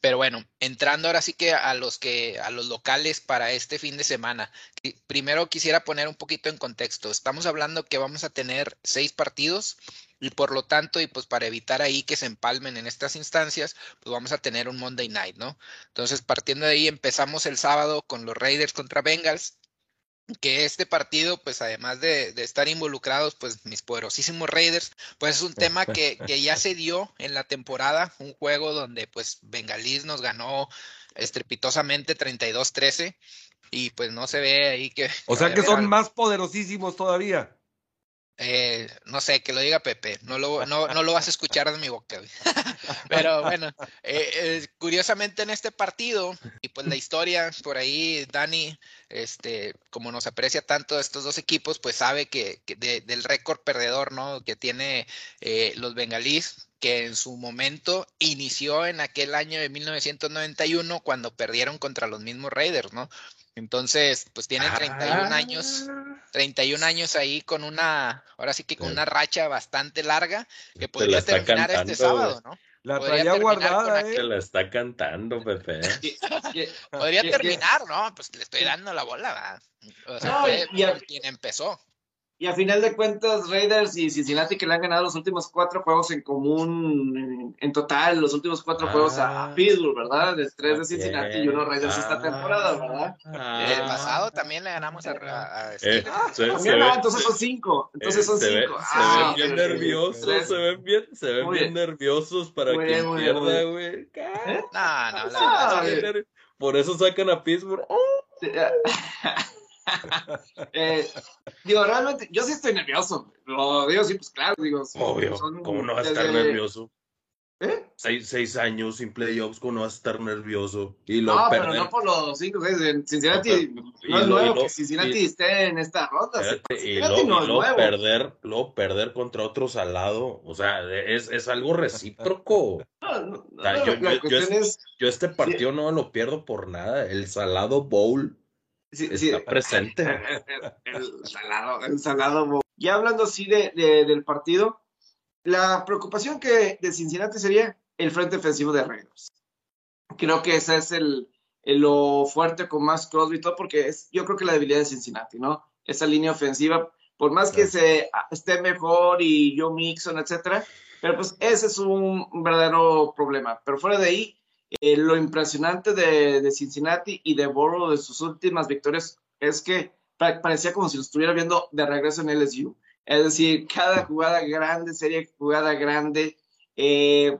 Pero bueno, entrando ahora sí que a los que, a los locales para este fin de semana. Primero quisiera poner un poquito en contexto. Estamos hablando que vamos a tener seis partidos y por lo tanto, y pues para evitar ahí que se empalmen en estas instancias, pues vamos a tener un Monday Night, ¿no? Entonces, partiendo de ahí, empezamos el sábado con los Raiders contra Bengals, que este partido, pues además de, de estar involucrados, pues mis poderosísimos Raiders, pues es un tema que, que ya se dio en la temporada, un juego donde pues Bengalís nos ganó estrepitosamente 32-13 y pues no se ve ahí que... O sea que son algo. más poderosísimos todavía. Eh, no sé, que lo diga Pepe, no lo, no, no lo vas a escuchar de mi boca. (laughs) Pero bueno, eh, eh, curiosamente en este partido, y pues la historia, por ahí Dani, este, como nos aprecia tanto estos dos equipos, pues sabe que, que de- del récord perdedor, ¿no? Que tiene eh, los bengalíes, que en su momento inició en aquel año de 1991 cuando perdieron contra los mismos Raiders, ¿no? Entonces, pues tienen 31 años. 31 años ahí con una, ahora sí que con Sí. una racha bastante larga que podría terminar cantando, este sábado, ¿no? La Podría traía guardada, Se ¿eh? la está cantando, Pepe. ¿eh? (laughs) Que- Podría terminar, ¿no? Pues le estoy dando la bola, ¿verdad? O sea, No, fue y con quien empezó. Y a final de cuentas, Raiders y Cincinnati que le han ganado los últimos cuatro juegos en común, en, en total, los últimos cuatro Ah. juegos a, a Pittsburgh, ¿verdad? De tres de Cincinnati y uno. Raiders esta Ah. temporada, ¿verdad? Ah. El pasado también le ganamos a, a- a Eh, se, se También, ve- ah, entonces son cinco. Entonces eh, son se ve- cinco. se Ah, ven bien nerviosos, se ven bien, se ven bien bien. nerviosos para Muy muy muy pierda, güey. ¿Qué? No, no, la Ah, verdad es que- bien. Ner- Por eso sacan a Pittsburgh. (laughs) (laughs) Eh, digo, realmente, yo sí estoy nervioso. Lo digo, sí, pues claro, digo. Obvio, son ¿cómo no vas a estar desde- nervioso? ¿Eh? Seis, seis años sin playoffs, ¿cómo no vas a estar nervioso? Y lo No, pero perder. no por los cinco, seis. Cincinnati, Y no es lo- nuevo lo- que Cincinnati y- esté en esta ronda. Espérate, y luego, no y nuevo. perder, luego perder contra otro salado, o sea, es, es algo recíproco. No, (laughs) no, O sea, no, yo- la yo- yo cuestión es, Yo este partido no lo pierdo por nada. El salado bowl sí, está sí, presente. (laughs) el salado, el salado. Ya hablando así de, de- del partido, la preocupación que de Cincinnati sería el frente ofensivo de Raiders. Creo que ese es el, el lo fuerte con más Crosby y todo, porque es, yo creo que la debilidad de Cincinnati, ¿no? Esa línea ofensiva, por más que se ah, esté mejor y Joe Mixon, etcétera, pero pues ese es un verdadero problema. Pero fuera de ahí, eh, lo impresionante de, de Cincinnati y de Burrow de sus últimas victorias es que pa- parecía como si lo estuviera viendo de regreso en LSU. Es decir, cada jugada grande, serie jugada grande. eh,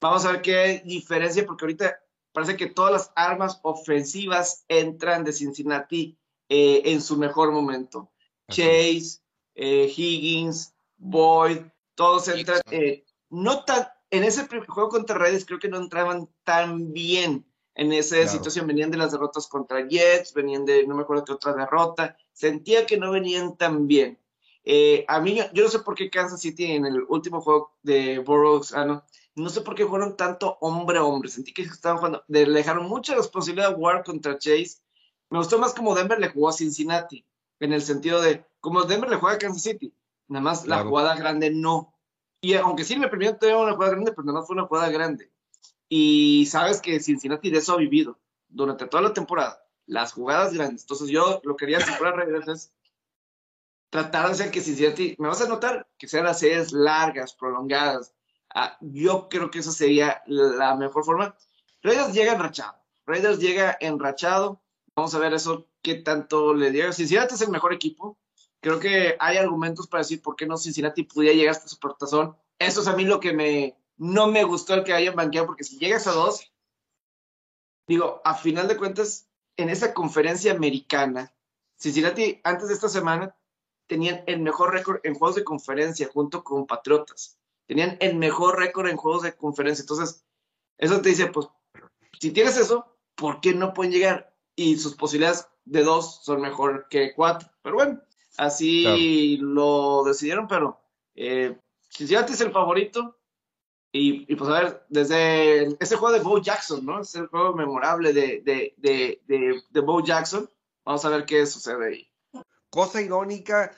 vamos a ver qué diferencia, porque ahorita parece que todas las armas ofensivas entran de Cincinnati eh, en su mejor momento. Chase, eh, Higgins, Boyd, todos entran. Eh, no tan, en ese juego contra Raiders creo que no entraban tan bien en esa Claro. situación. Venían de las derrotas contra Jets, venían de no me acuerdo qué otra derrota. Sentía que no venían tan bien. Eh, a mí, yo no sé por qué Kansas City en el último juego de Burroughs, ah, no, no sé por qué fueron tanto hombre a hombre. Sentí que estaban jugando, de- le dejaron mucha responsabilidad a Ward contra Chase. Me gustó más como Denver le jugó a Cincinnati, en el sentido de, como Denver le juega a Kansas City, nada más la jugada grande no. Y aunque sí me permitió una jugada grande, pero más fue una jugada grande. Y sabes que Cincinnati de eso ha vivido durante toda la temporada, las jugadas grandes. Entonces yo lo quería asegurar Raiders es tratar de hacer que Cincinnati, me vas a notar que sean las series largas, prolongadas. Ah, yo creo que esa sería la mejor forma. Raiders llega enrachado. Raiders llega enrachado. Vamos a ver eso, qué tanto le llega. Cincinnati es el mejor equipo, creo que hay argumentos para decir por qué no Cincinnati pudiera llegar hasta su portazón. Eso es a mí lo que me, no me gustó el que hayan banqueado, porque si llegas a dos, digo, a final de cuentas, en esa conferencia americana, Cincinnati antes de esta semana tenían el mejor récord en juegos de conferencia junto con Patriotas. Tenían el mejor récord en juegos de conferencia. Entonces, eso te dice, pues, si tienes eso, ¿por qué no pueden llegar? Y sus posibilidades de dos son mejor que cuatro. Pero bueno, así lo decidieron, pero eh, Cincinnati es el favorito. Y, y, pues a ver, desde ese juego de Bo Jackson, ¿no? Es el juego memorable de, de, de, de, de Bo Jackson. Vamos a ver qué sucede ahí. Cosa irónica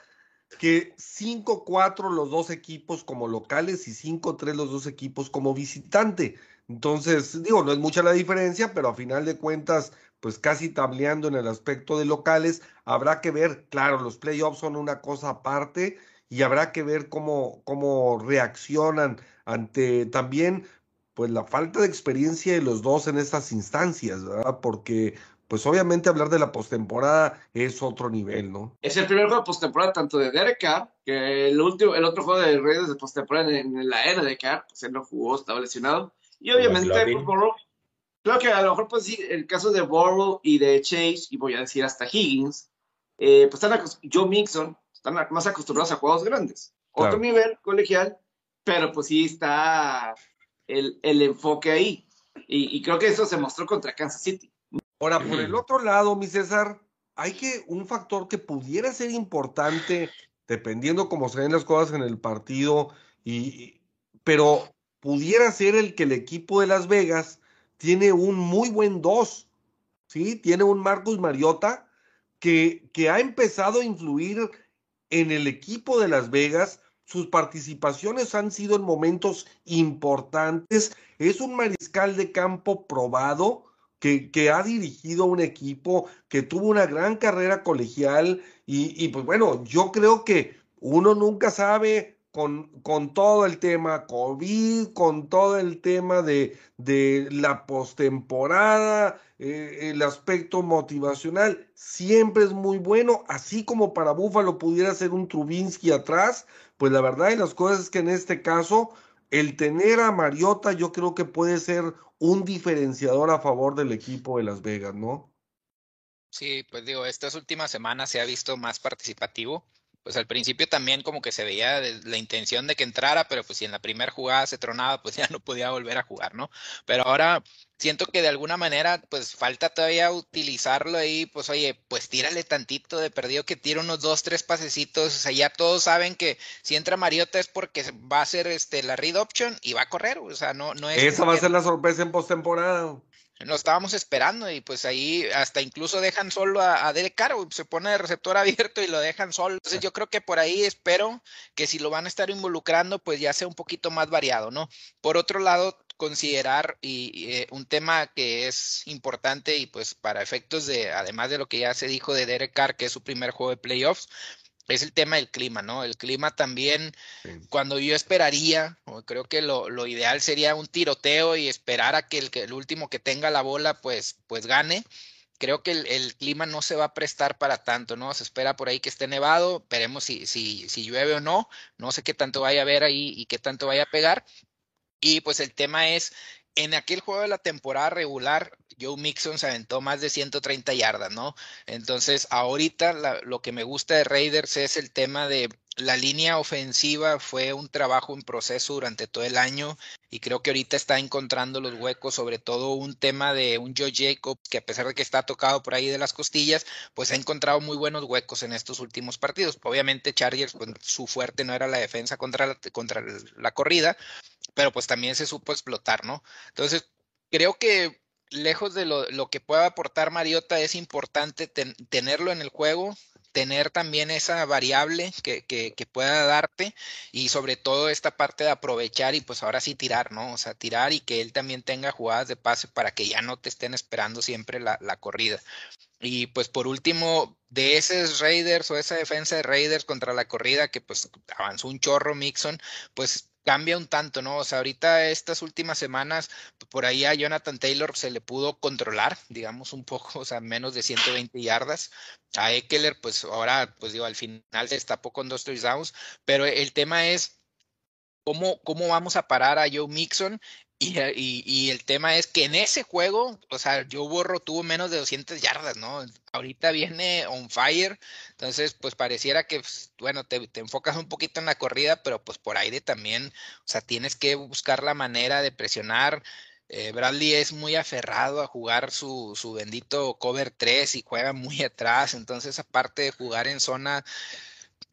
que 5-4 los dos equipos como locales y 5-3 los dos equipos como visitante. Entonces, digo, no es mucha la diferencia, pero a final de cuentas, pues casi tableando en el aspecto de locales, habrá que ver, claro, los playoffs son una cosa aparte y habrá que ver cómo, cómo reaccionan ante también pues la falta de experiencia de los dos en estas instancias, ¿verdad? Porque pues obviamente hablar de la postemporada es otro nivel, ¿no? Es el primer juego de postemporada tanto de Derek que el último, el otro juego de Raiders de postemporada en, en, la era de Carr, pues él no jugó, estaba lesionado. Y obviamente, pues, Burrow, creo que a lo mejor pues sí, el caso de Burrow y de Chase, y voy a decir hasta Higgins, eh, pues están, Joe Mixon, están más acostumbrados a juegos grandes. Claro. Otro nivel colegial, pero pues sí está el, el enfoque ahí. Y, y creo que eso se mostró contra Kansas City. Ahora, por el otro lado, mi César, hay que un factor que pudiera ser importante, dependiendo cómo se ven las cosas en el partido, y, pero pudiera ser el que el equipo de Las Vegas tiene un muy buen dos, ¿sí? Tiene un Marcus Mariota que, que ha empezado a influir en el equipo de Las Vegas. Sus participaciones han sido en momentos importantes. Es un mariscal de campo probado que, que, ha dirigido un equipo, que tuvo una gran carrera colegial y, y, pues bueno, yo creo que uno nunca sabe con, todo el tema COVID, con todo el tema de, de la postemporada, eh, el aspecto motivacional, siempre es muy bueno, así como para Búfalo pudiera ser un Trubinsky atrás, pues la verdad de las cosas es que en este caso el tener a Mariota yo creo que puede ser un diferenciador a favor del equipo de Las Vegas, ¿no? Sí, pues digo, estas últimas semanas se ha visto más participativo. Pues al principio también como que se veía la intención de que entrara, pero pues si en la primera jugada se tronaba, pues (laughs) ya no podía volver a jugar, ¿no? Pero ahora siento que de alguna manera pues falta todavía utilizarlo ahí, pues oye, pues tírale tantito de perdido que tira unos dos, tres pasecitos, o sea, ya todos saben que si entra Mariota es porque va a ser este la read option y va a correr, o sea, no, no es... Esa va a ser la sorpresa en postemporada. Lo estábamos esperando y pues ahí hasta incluso dejan solo a, a Derek Carr, se pone de receptor abierto y lo dejan solo. Entonces yo creo que por ahí espero que si lo van a estar involucrando pues ya sea un poquito más variado, ¿no? Por otro lado, considerar y, y eh, un tema que es importante y pues para efectos de, además de lo que ya se dijo de Derek Carr, que es su primer juego de playoffs, es el tema del clima, ¿no? El clima también, sí. cuando yo esperaría, o creo que lo, lo, ideal sería un tiroteo y esperar a que el, que el último que tenga la bola, pues, pues gane. Creo que el, el, clima no se va a prestar para tanto, ¿no? Se espera por ahí que esté nevado, veremos si, si, si llueve o no, no sé qué tanto vaya a haber ahí y qué tanto vaya a pegar. Y pues el tema es en aquel juego de la temporada regular, Joe Mixon se aventó más de 130 yardas, ¿no? Entonces, ahorita lo que me gusta de Raiders es el tema de la línea ofensiva fue un trabajo en proceso durante todo el año y creo que ahorita está encontrando los huecos, sobre todo un tema de un Joe Jacobs que a pesar de que está tocado por ahí de las costillas, pues ha encontrado muy buenos huecos en estos últimos partidos. Obviamente Chargers, pues, su fuerte no era la defensa contra la, contra la corrida, pero pues también se supo explotar, ¿no? Entonces, creo que lejos de lo, lo que pueda aportar Mariota, es importante ten, tenerlo en el juego, tener también esa variable que, que, que, pueda darte y sobre todo esta parte de aprovechar y pues ahora sí tirar, ¿no? O sea, tirar y que él también tenga jugadas de pase para que ya no te estén esperando siempre la, la corrida. Y pues por último, de esos Raiders o esa defensa de Raiders contra la corrida que pues avanzó un chorro Mixon, pues cambia un tanto, ¿no? O sea, ahorita estas últimas semanas, por ahí a Jonathan Taylor se le pudo controlar, digamos, un poco, (laughs) o sea, menos de 120 yardas. A Eckler, pues ahora, pues digo, al final se destapó con dos touchdowns, pero el tema es cómo, cómo vamos a parar a Joe Mixon eh, y, el tema es que en ese juego, o sea, Joe Borro tuvo menos de 200 yardas, ¿no? Ahorita viene on fire, entonces pues pareciera que, pues, bueno, te, enfocas un poquito en la corrida, pero pues por aire también, o sea, tienes que buscar la manera de presionar. Eh, Bradley es muy aferrado a jugar su, su bendito cover 3 y juega muy atrás, entonces aparte de jugar en zona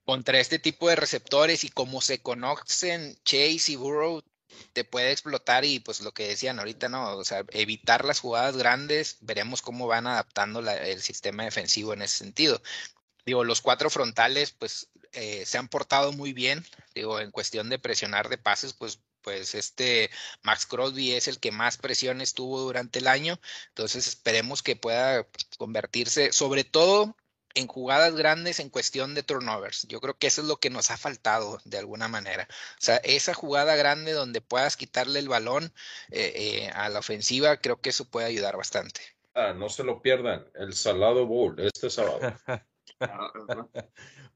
contra este tipo de receptores y como se conocen Chase y Burrow, te puede explotar y pues lo que decían ahorita, ¿no? O sea, evitar las jugadas grandes, veremos cómo van adaptando el sistema defensivo en ese sentido. Digo, los cuatro frontales pues eh, se han portado muy bien, digo, en cuestión de presionar de pases, pues pues este Max Crosby es el que más presiones tuvo durante el año, entonces esperemos que pueda convertirse, sobre todo en jugadas grandes en cuestión de turnovers. Yo creo que eso es lo que nos ha faltado de alguna manera. O sea, esa jugada grande donde puedas quitarle el balón eh, eh, a la ofensiva, creo que eso puede ayudar bastante. Ah, no se lo pierdan, el Salado Bowl este sábado. (laughs)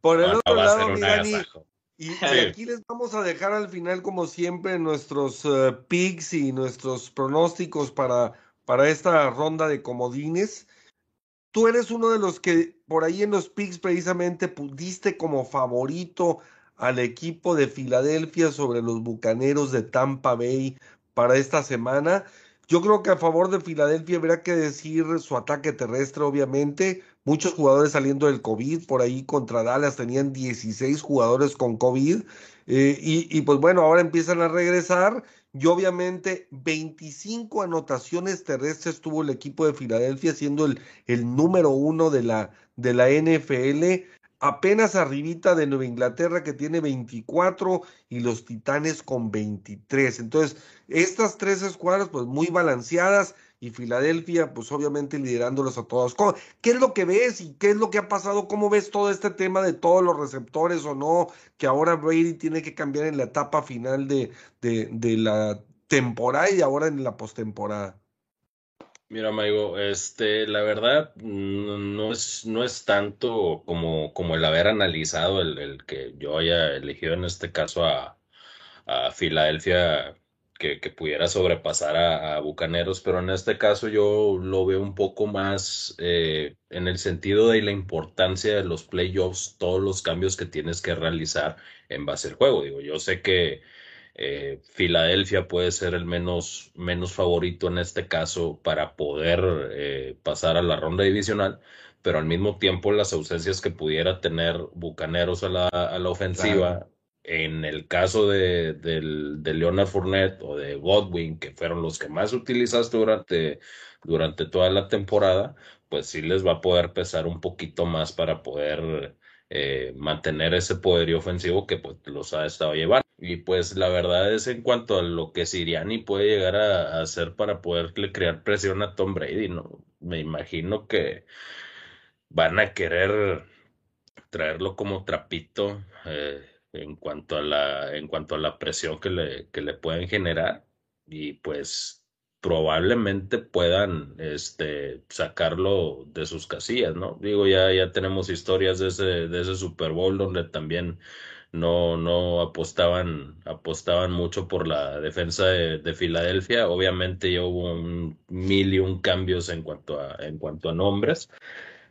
Por el otro lado, y, aquí les vamos a dejar al final, como siempre, nuestros uh, picks y nuestros pronósticos para, para esta ronda de comodines tú eres uno de los que por ahí en los picks precisamente pudiste como favorito al equipo de Filadelfia sobre los Bucaneros de Tampa Bay para esta semana. Yo creo que a favor de Filadelfia habrá que decir su ataque terrestre, obviamente. Muchos jugadores saliendo del COVID, por ahí contra Dallas tenían 16 jugadores con COVID. Eh, y, y pues bueno, ahora empiezan a regresar y obviamente 25 anotaciones terrestres tuvo el equipo de Filadelfia, siendo el, el número uno de la, de la NFL, apenas arribita de Nueva Inglaterra que tiene 24 y los Titanes con 23. Entonces, estas tres escuadras pues muy balanceadas y Filadelfia, pues obviamente liderándolos a todos. ¿Qué es lo que ves y qué es lo que ha pasado? ¿Cómo ves todo este tema de todos los receptores o no? Que ahora Brady tiene que cambiar en la etapa final de, de, la temporada y ahora en la postemporada. Mira, Maigo, este, la verdad no es, no es tanto como, como el haber analizado el, el que yo haya elegido en este caso a Filadelfia que, pudiera sobrepasar a, Bucaneros, pero en este caso yo lo veo un poco más eh, en el sentido de la importancia de los playoffs, todos los cambios que tienes que realizar en base al juego. Digo, yo sé que eh, Filadelfia puede ser el menos, menos favorito en este caso para poder eh, pasar a la ronda divisional, pero al mismo tiempo las ausencias que pudiera tener Bucaneros a la, a la ofensiva en el caso de, de, Leonard Fournette o de Godwin, que fueron los que más utilizaste durante, durante toda la temporada, pues sí les va a poder pesar un poquito más para poder eh, mantener ese poderío ofensivo que pues, los ha estado llevando. Y pues la verdad es en cuanto a lo que Siriani puede llegar a, hacer para poderle crear presión a Tom Brady, ¿no? Me imagino que van a querer traerlo como trapito. Eh, en cuanto a la, en cuanto a la presión que le, que le pueden generar y pues probablemente puedan este, sacarlo de sus casillas, ¿no? Digo, ya, ya tenemos historias de ese, de ese Super Bowl donde también no, no apostaban, apostaban mucho por la defensa de, de Filadelfia. Obviamente ya hubo un mil y un cambios en cuanto a, en cuanto a nombres,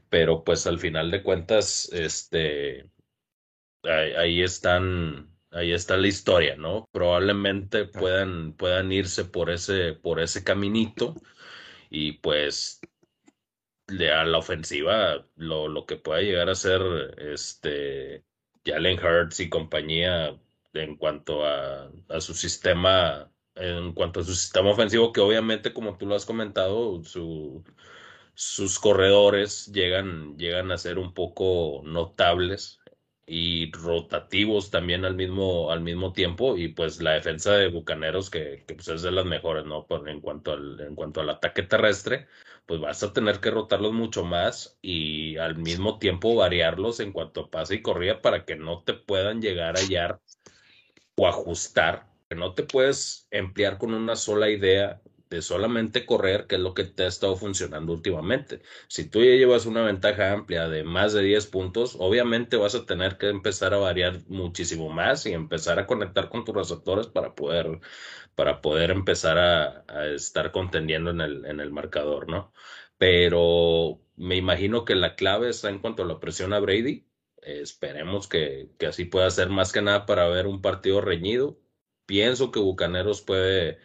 pero pues al final de cuentas, este, ahí, están, ahí está la historia, ¿no? Probablemente puedan, puedan irse por ese, por ese caminito y pues a la ofensiva lo, lo que pueda llegar a ser este Jalen Hurts y compañía en cuanto a, a su sistema en cuanto a su sistema ofensivo que obviamente como tú lo has comentado su, sus corredores llegan llegan a ser un poco notables y rotativos también al mismo, al mismo tiempo y pues la defensa de Bucaneros que, que pues es de las mejores, ¿no? Por, en, cuanto al, en cuanto al ataque terrestre, pues vas a tener que rotarlos mucho más y al mismo tiempo variarlos en cuanto a pase y corrida para que no te puedan llegar a hallar o ajustar no te puedes emplear con una sola idea de solamente correr, que es lo que te ha estado funcionando últimamente. Si tú ya llevas una ventaja amplia de más de 10 puntos, obviamente vas a tener que empezar a variar muchísimo más y empezar a conectar con tus receptores para poder, para poder empezar a, estar contendiendo en el, en el marcador, ¿no? Pero me imagino que la clave está en cuanto a la presión a Brady. esperemos que, que así pueda ser más que nada para ver un partido reñido. Pienso que Bucaneros puede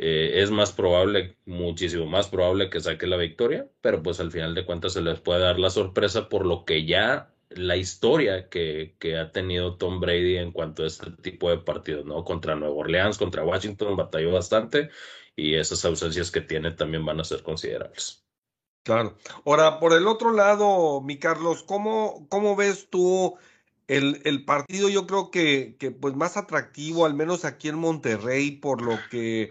eh, es más probable, muchísimo más probable que saque la victoria, pero pues al final de cuentas se les puede dar la sorpresa por lo que ya la historia que, que ha tenido Tom Brady en cuanto a este tipo de partidos, ¿no? Contra Nueva Orleans, contra Washington, batalló bastante y esas ausencias que tiene también van a ser considerables. Claro. Ahora, por el otro lado, mi Carlos, ¿cómo, cómo ves tú el, el, partido? Yo creo que, que pues más atractivo, al menos aquí en Monterrey, por lo que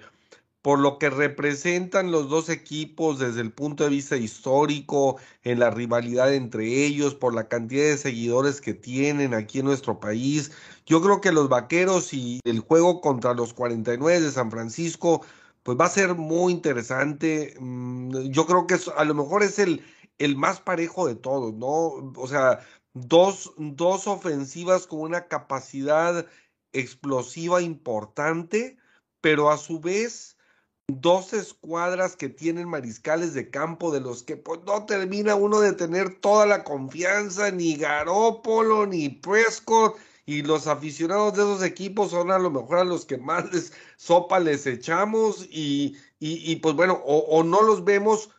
por lo que representan los dos equipos desde el punto de vista histórico, en la rivalidad entre ellos, por la cantidad de seguidores que tienen aquí en nuestro país. Yo creo que los Vaqueros y el juego contra los 49 de San Francisco, pues va a ser muy interesante. Mm, yo creo que a lo mejor es el, el más parejo de todos, ¿no? O sea, dos, dos ofensivas con una capacidad explosiva importante, pero a su vez dos escuadras que tienen mariscales de campo de los que pues, no termina uno de tener toda la confianza, ni Garópolo, ni Prescott, y los aficionados de esos equipos son a lo mejor a los que más les sopa les echamos, y, y, pues bueno, o, no los vemos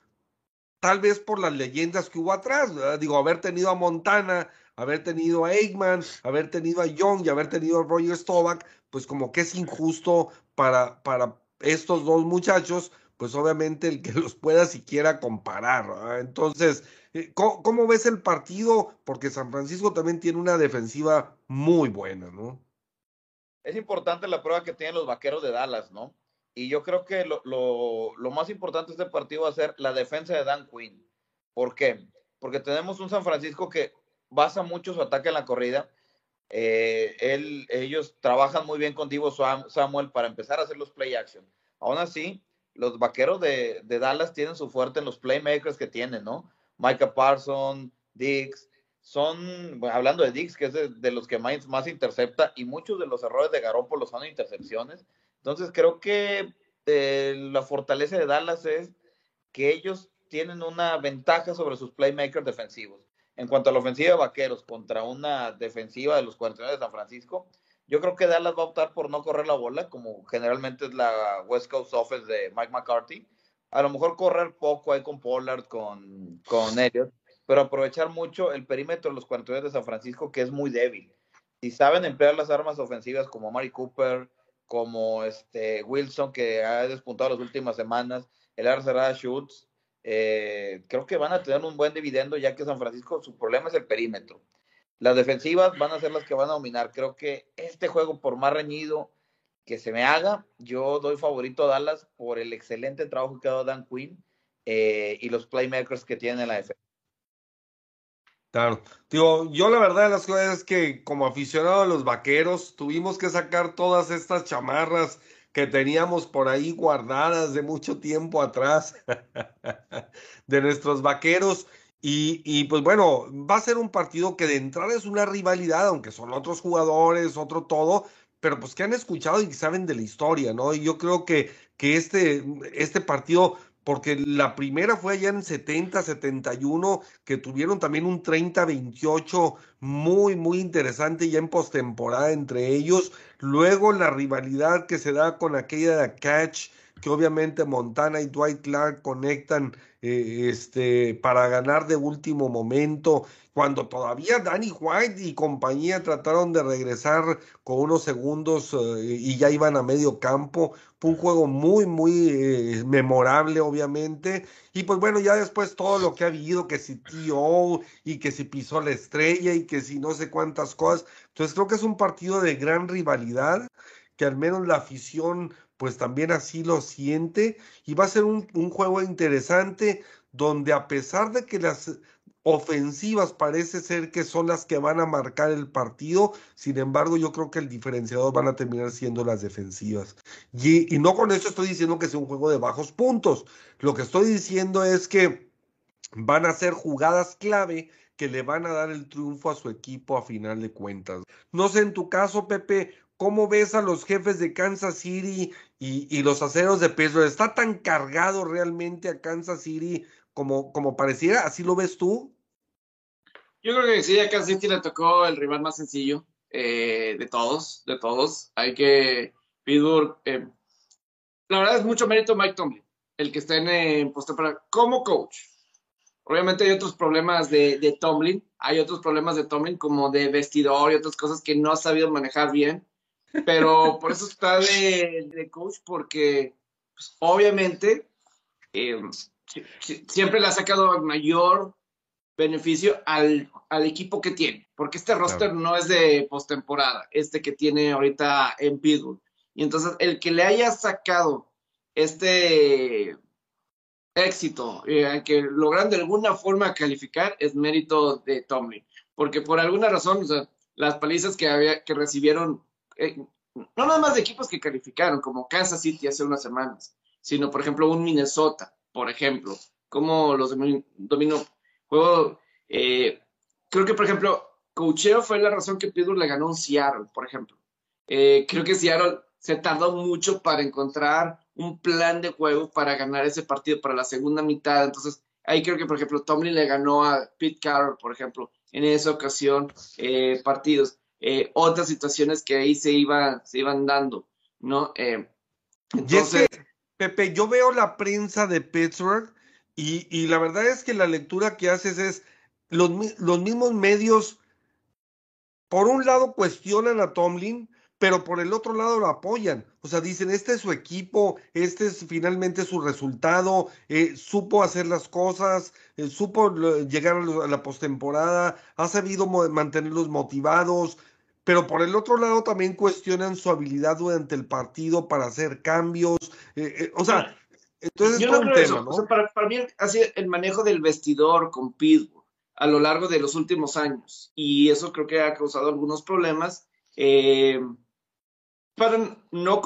tal vez por las leyendas que hubo atrás, digo, haber tenido a Montana, haber tenido a Eggman, haber tenido a Young y haber tenido a Roger Stovak, pues como que es injusto para, para estos dos muchachos, pues obviamente el que (laughs) los pueda siquiera comparar. Entonces, eh, ¿cómo, ves el partido? Porque San Francisco también tiene una defensiva muy buena, ¿no? Es importante la prueba que tienen los vaqueros de Dallas, ¿no? Y yo creo que lo, lo más importante de este partido va a ser la defensa de Dan Quinn. ¿Por qué? Porque tenemos un San Francisco que basa mucho su ataque en la corrida eh, ellos trabajan muy bien con Divo Samuel para empezar a hacer los play action. Aún así, los vaqueros de, Dallas tienen su fuerte en los playmakers que tienen, ¿no? Micah Parson, Dix, son, hablando de Dix, que es de, los que más, más, intercepta, y muchos de los errores de Garoppolo son intercepciones. Entonces, creo que eh, la fortaleza de Dallas es que ellos tienen una ventaja sobre sus playmakers defensivos en cuanto a la ofensiva de Vaqueros contra una defensiva de los 49 de San Francisco, yo creo que Dallas va a optar por no correr la bola, como generalmente es la West Coast Offense de Mike McCarthy. A lo mejor correr poco ahí con Pollard, con, con Elliott, pero aprovechar mucho el perímetro de los 49 de San Francisco, que es muy débil. Si saben emplear las armas ofensivas como Mari Cooper, como este Wilson, que ha despuntado las últimas semanas, el Arcerada Schutz, eh, creo que van a tener un buen dividendo ya que San Francisco su problema es el perímetro. Las defensivas van a ser las que van a dominar. Creo que este juego, por más reñido que se me haga, yo doy favorito a Dallas por el excelente trabajo que ha dado Dan Quinn eh, y los playmakers que tiene en la defensa. Claro, digo, yo la verdad de las cosas es que como aficionado a los vaqueros tuvimos que sacar todas estas chamarras que teníamos por ahí guardadas de mucho tiempo atrás (laughs) de nuestros vaqueros. Y, y, pues bueno, va a ser un partido que de entrada es una rivalidad, aunque son otros jugadores, otro todo, pero pues que han escuchado y saben de la historia, ¿no? Y yo creo que, que este, este partido porque la primera fue allá en 70, 71, que tuvieron también un 30-28 muy, muy interesante ya en postemporada entre ellos. Luego la rivalidad que se da con aquella de Catch, que obviamente Montana y Dwight Clark conectan eh, este, para ganar de último momento, cuando todavía Danny White y compañía trataron de regresar con unos segundos eh, y ya iban a medio campo. Fue un juego muy, muy eh, memorable, obviamente. Y pues bueno, ya después todo lo que ha habido, que si T.O. y que si pisó la estrella y que si no sé cuántas cosas. Entonces creo que es un partido de gran rivalidad, que al menos la afición pues también así lo siente y va a ser un, juego interesante donde a pesar de que las ofensivas parece ser que son las que van a marcar el partido. Sin embargo, yo creo que el diferenciador van a terminar siendo las defensivas. Y, y no con eso estoy diciendo que sea un juego de bajos puntos. Lo que estoy diciendo es que van a ser jugadas clave que le van a dar el triunfo a su equipo a final de cuentas. No sé en tu caso, Pepe, ¿cómo ves a los jefes de Kansas City y, los aceros de Pittsburgh? ¿Está tan cargado realmente a Kansas City como, como pareciera? ¿Así lo ves tú? Yo creo que sí, a Kansas City le tocó el rival más sencillo eh, de todos, de todos. Hay que Pittsburgh, eh, la verdad es mucho mérito Mike Tomlin, el que está en, en postemporada como coach. Obviamente hay otros problemas de, de, Tomlin, hay otros problemas de Tomlin como de vestidor y otras cosas que no ha sabido manejar bien, pero por eso está de, de coach, porque pues, obviamente eh, siempre le ha sacado mayor beneficio al, al, equipo que tiene, porque este roster claro. no es de postemporada, este que tiene ahorita en Pittsburgh. Y entonces el que le haya sacado este éxito, eh, que logran de alguna forma calificar, es mérito de Tomlin, porque por alguna razón, o sea, las palizas que, había, que recibieron, eh, no nada más de equipos que calificaron, como Kansas City hace unas semanas, sino por ejemplo un Minnesota, por ejemplo, como los dominó juego, eh, creo que, por ejemplo, cocheo fue la razón que Pittsburgh le ganó un Seattle, por ejemplo. Eh, creo que Seattle se tardó mucho para encontrar un plan de juego para ganar ese partido para la segunda mitad. Entonces, ahí creo que, por ejemplo, Tomlin le ganó a Pete Carroll, por ejemplo, en esa ocasión, eh, partidos. Eh, otras situaciones que ahí se, iba, se iban dando, ¿no? Eh, entonces, es que, Pepe, yo veo la prensa de Pittsburgh y, y, la verdad es que la lectura que haces es, los, los mismos medios, por un lado, cuestionan a Tomlin, pero por el otro lado lo apoyan. O sea, dicen, este es su equipo, este es finalmente su resultado, eh, supo hacer las cosas, eh, supo llegar a la, la postemporada, ha sabido mantenerlos motivados, pero por el otro lado también cuestionan su habilidad durante el partido para hacer cambios. Eh, o sea, entonces Yo es no un tema. ¿no? O sea, para, para mí ha sido el manejo del vestidor con Pittsburgh a lo largo de los últimos años. Y eso creo que ha causado algunos problemas. Eh, para no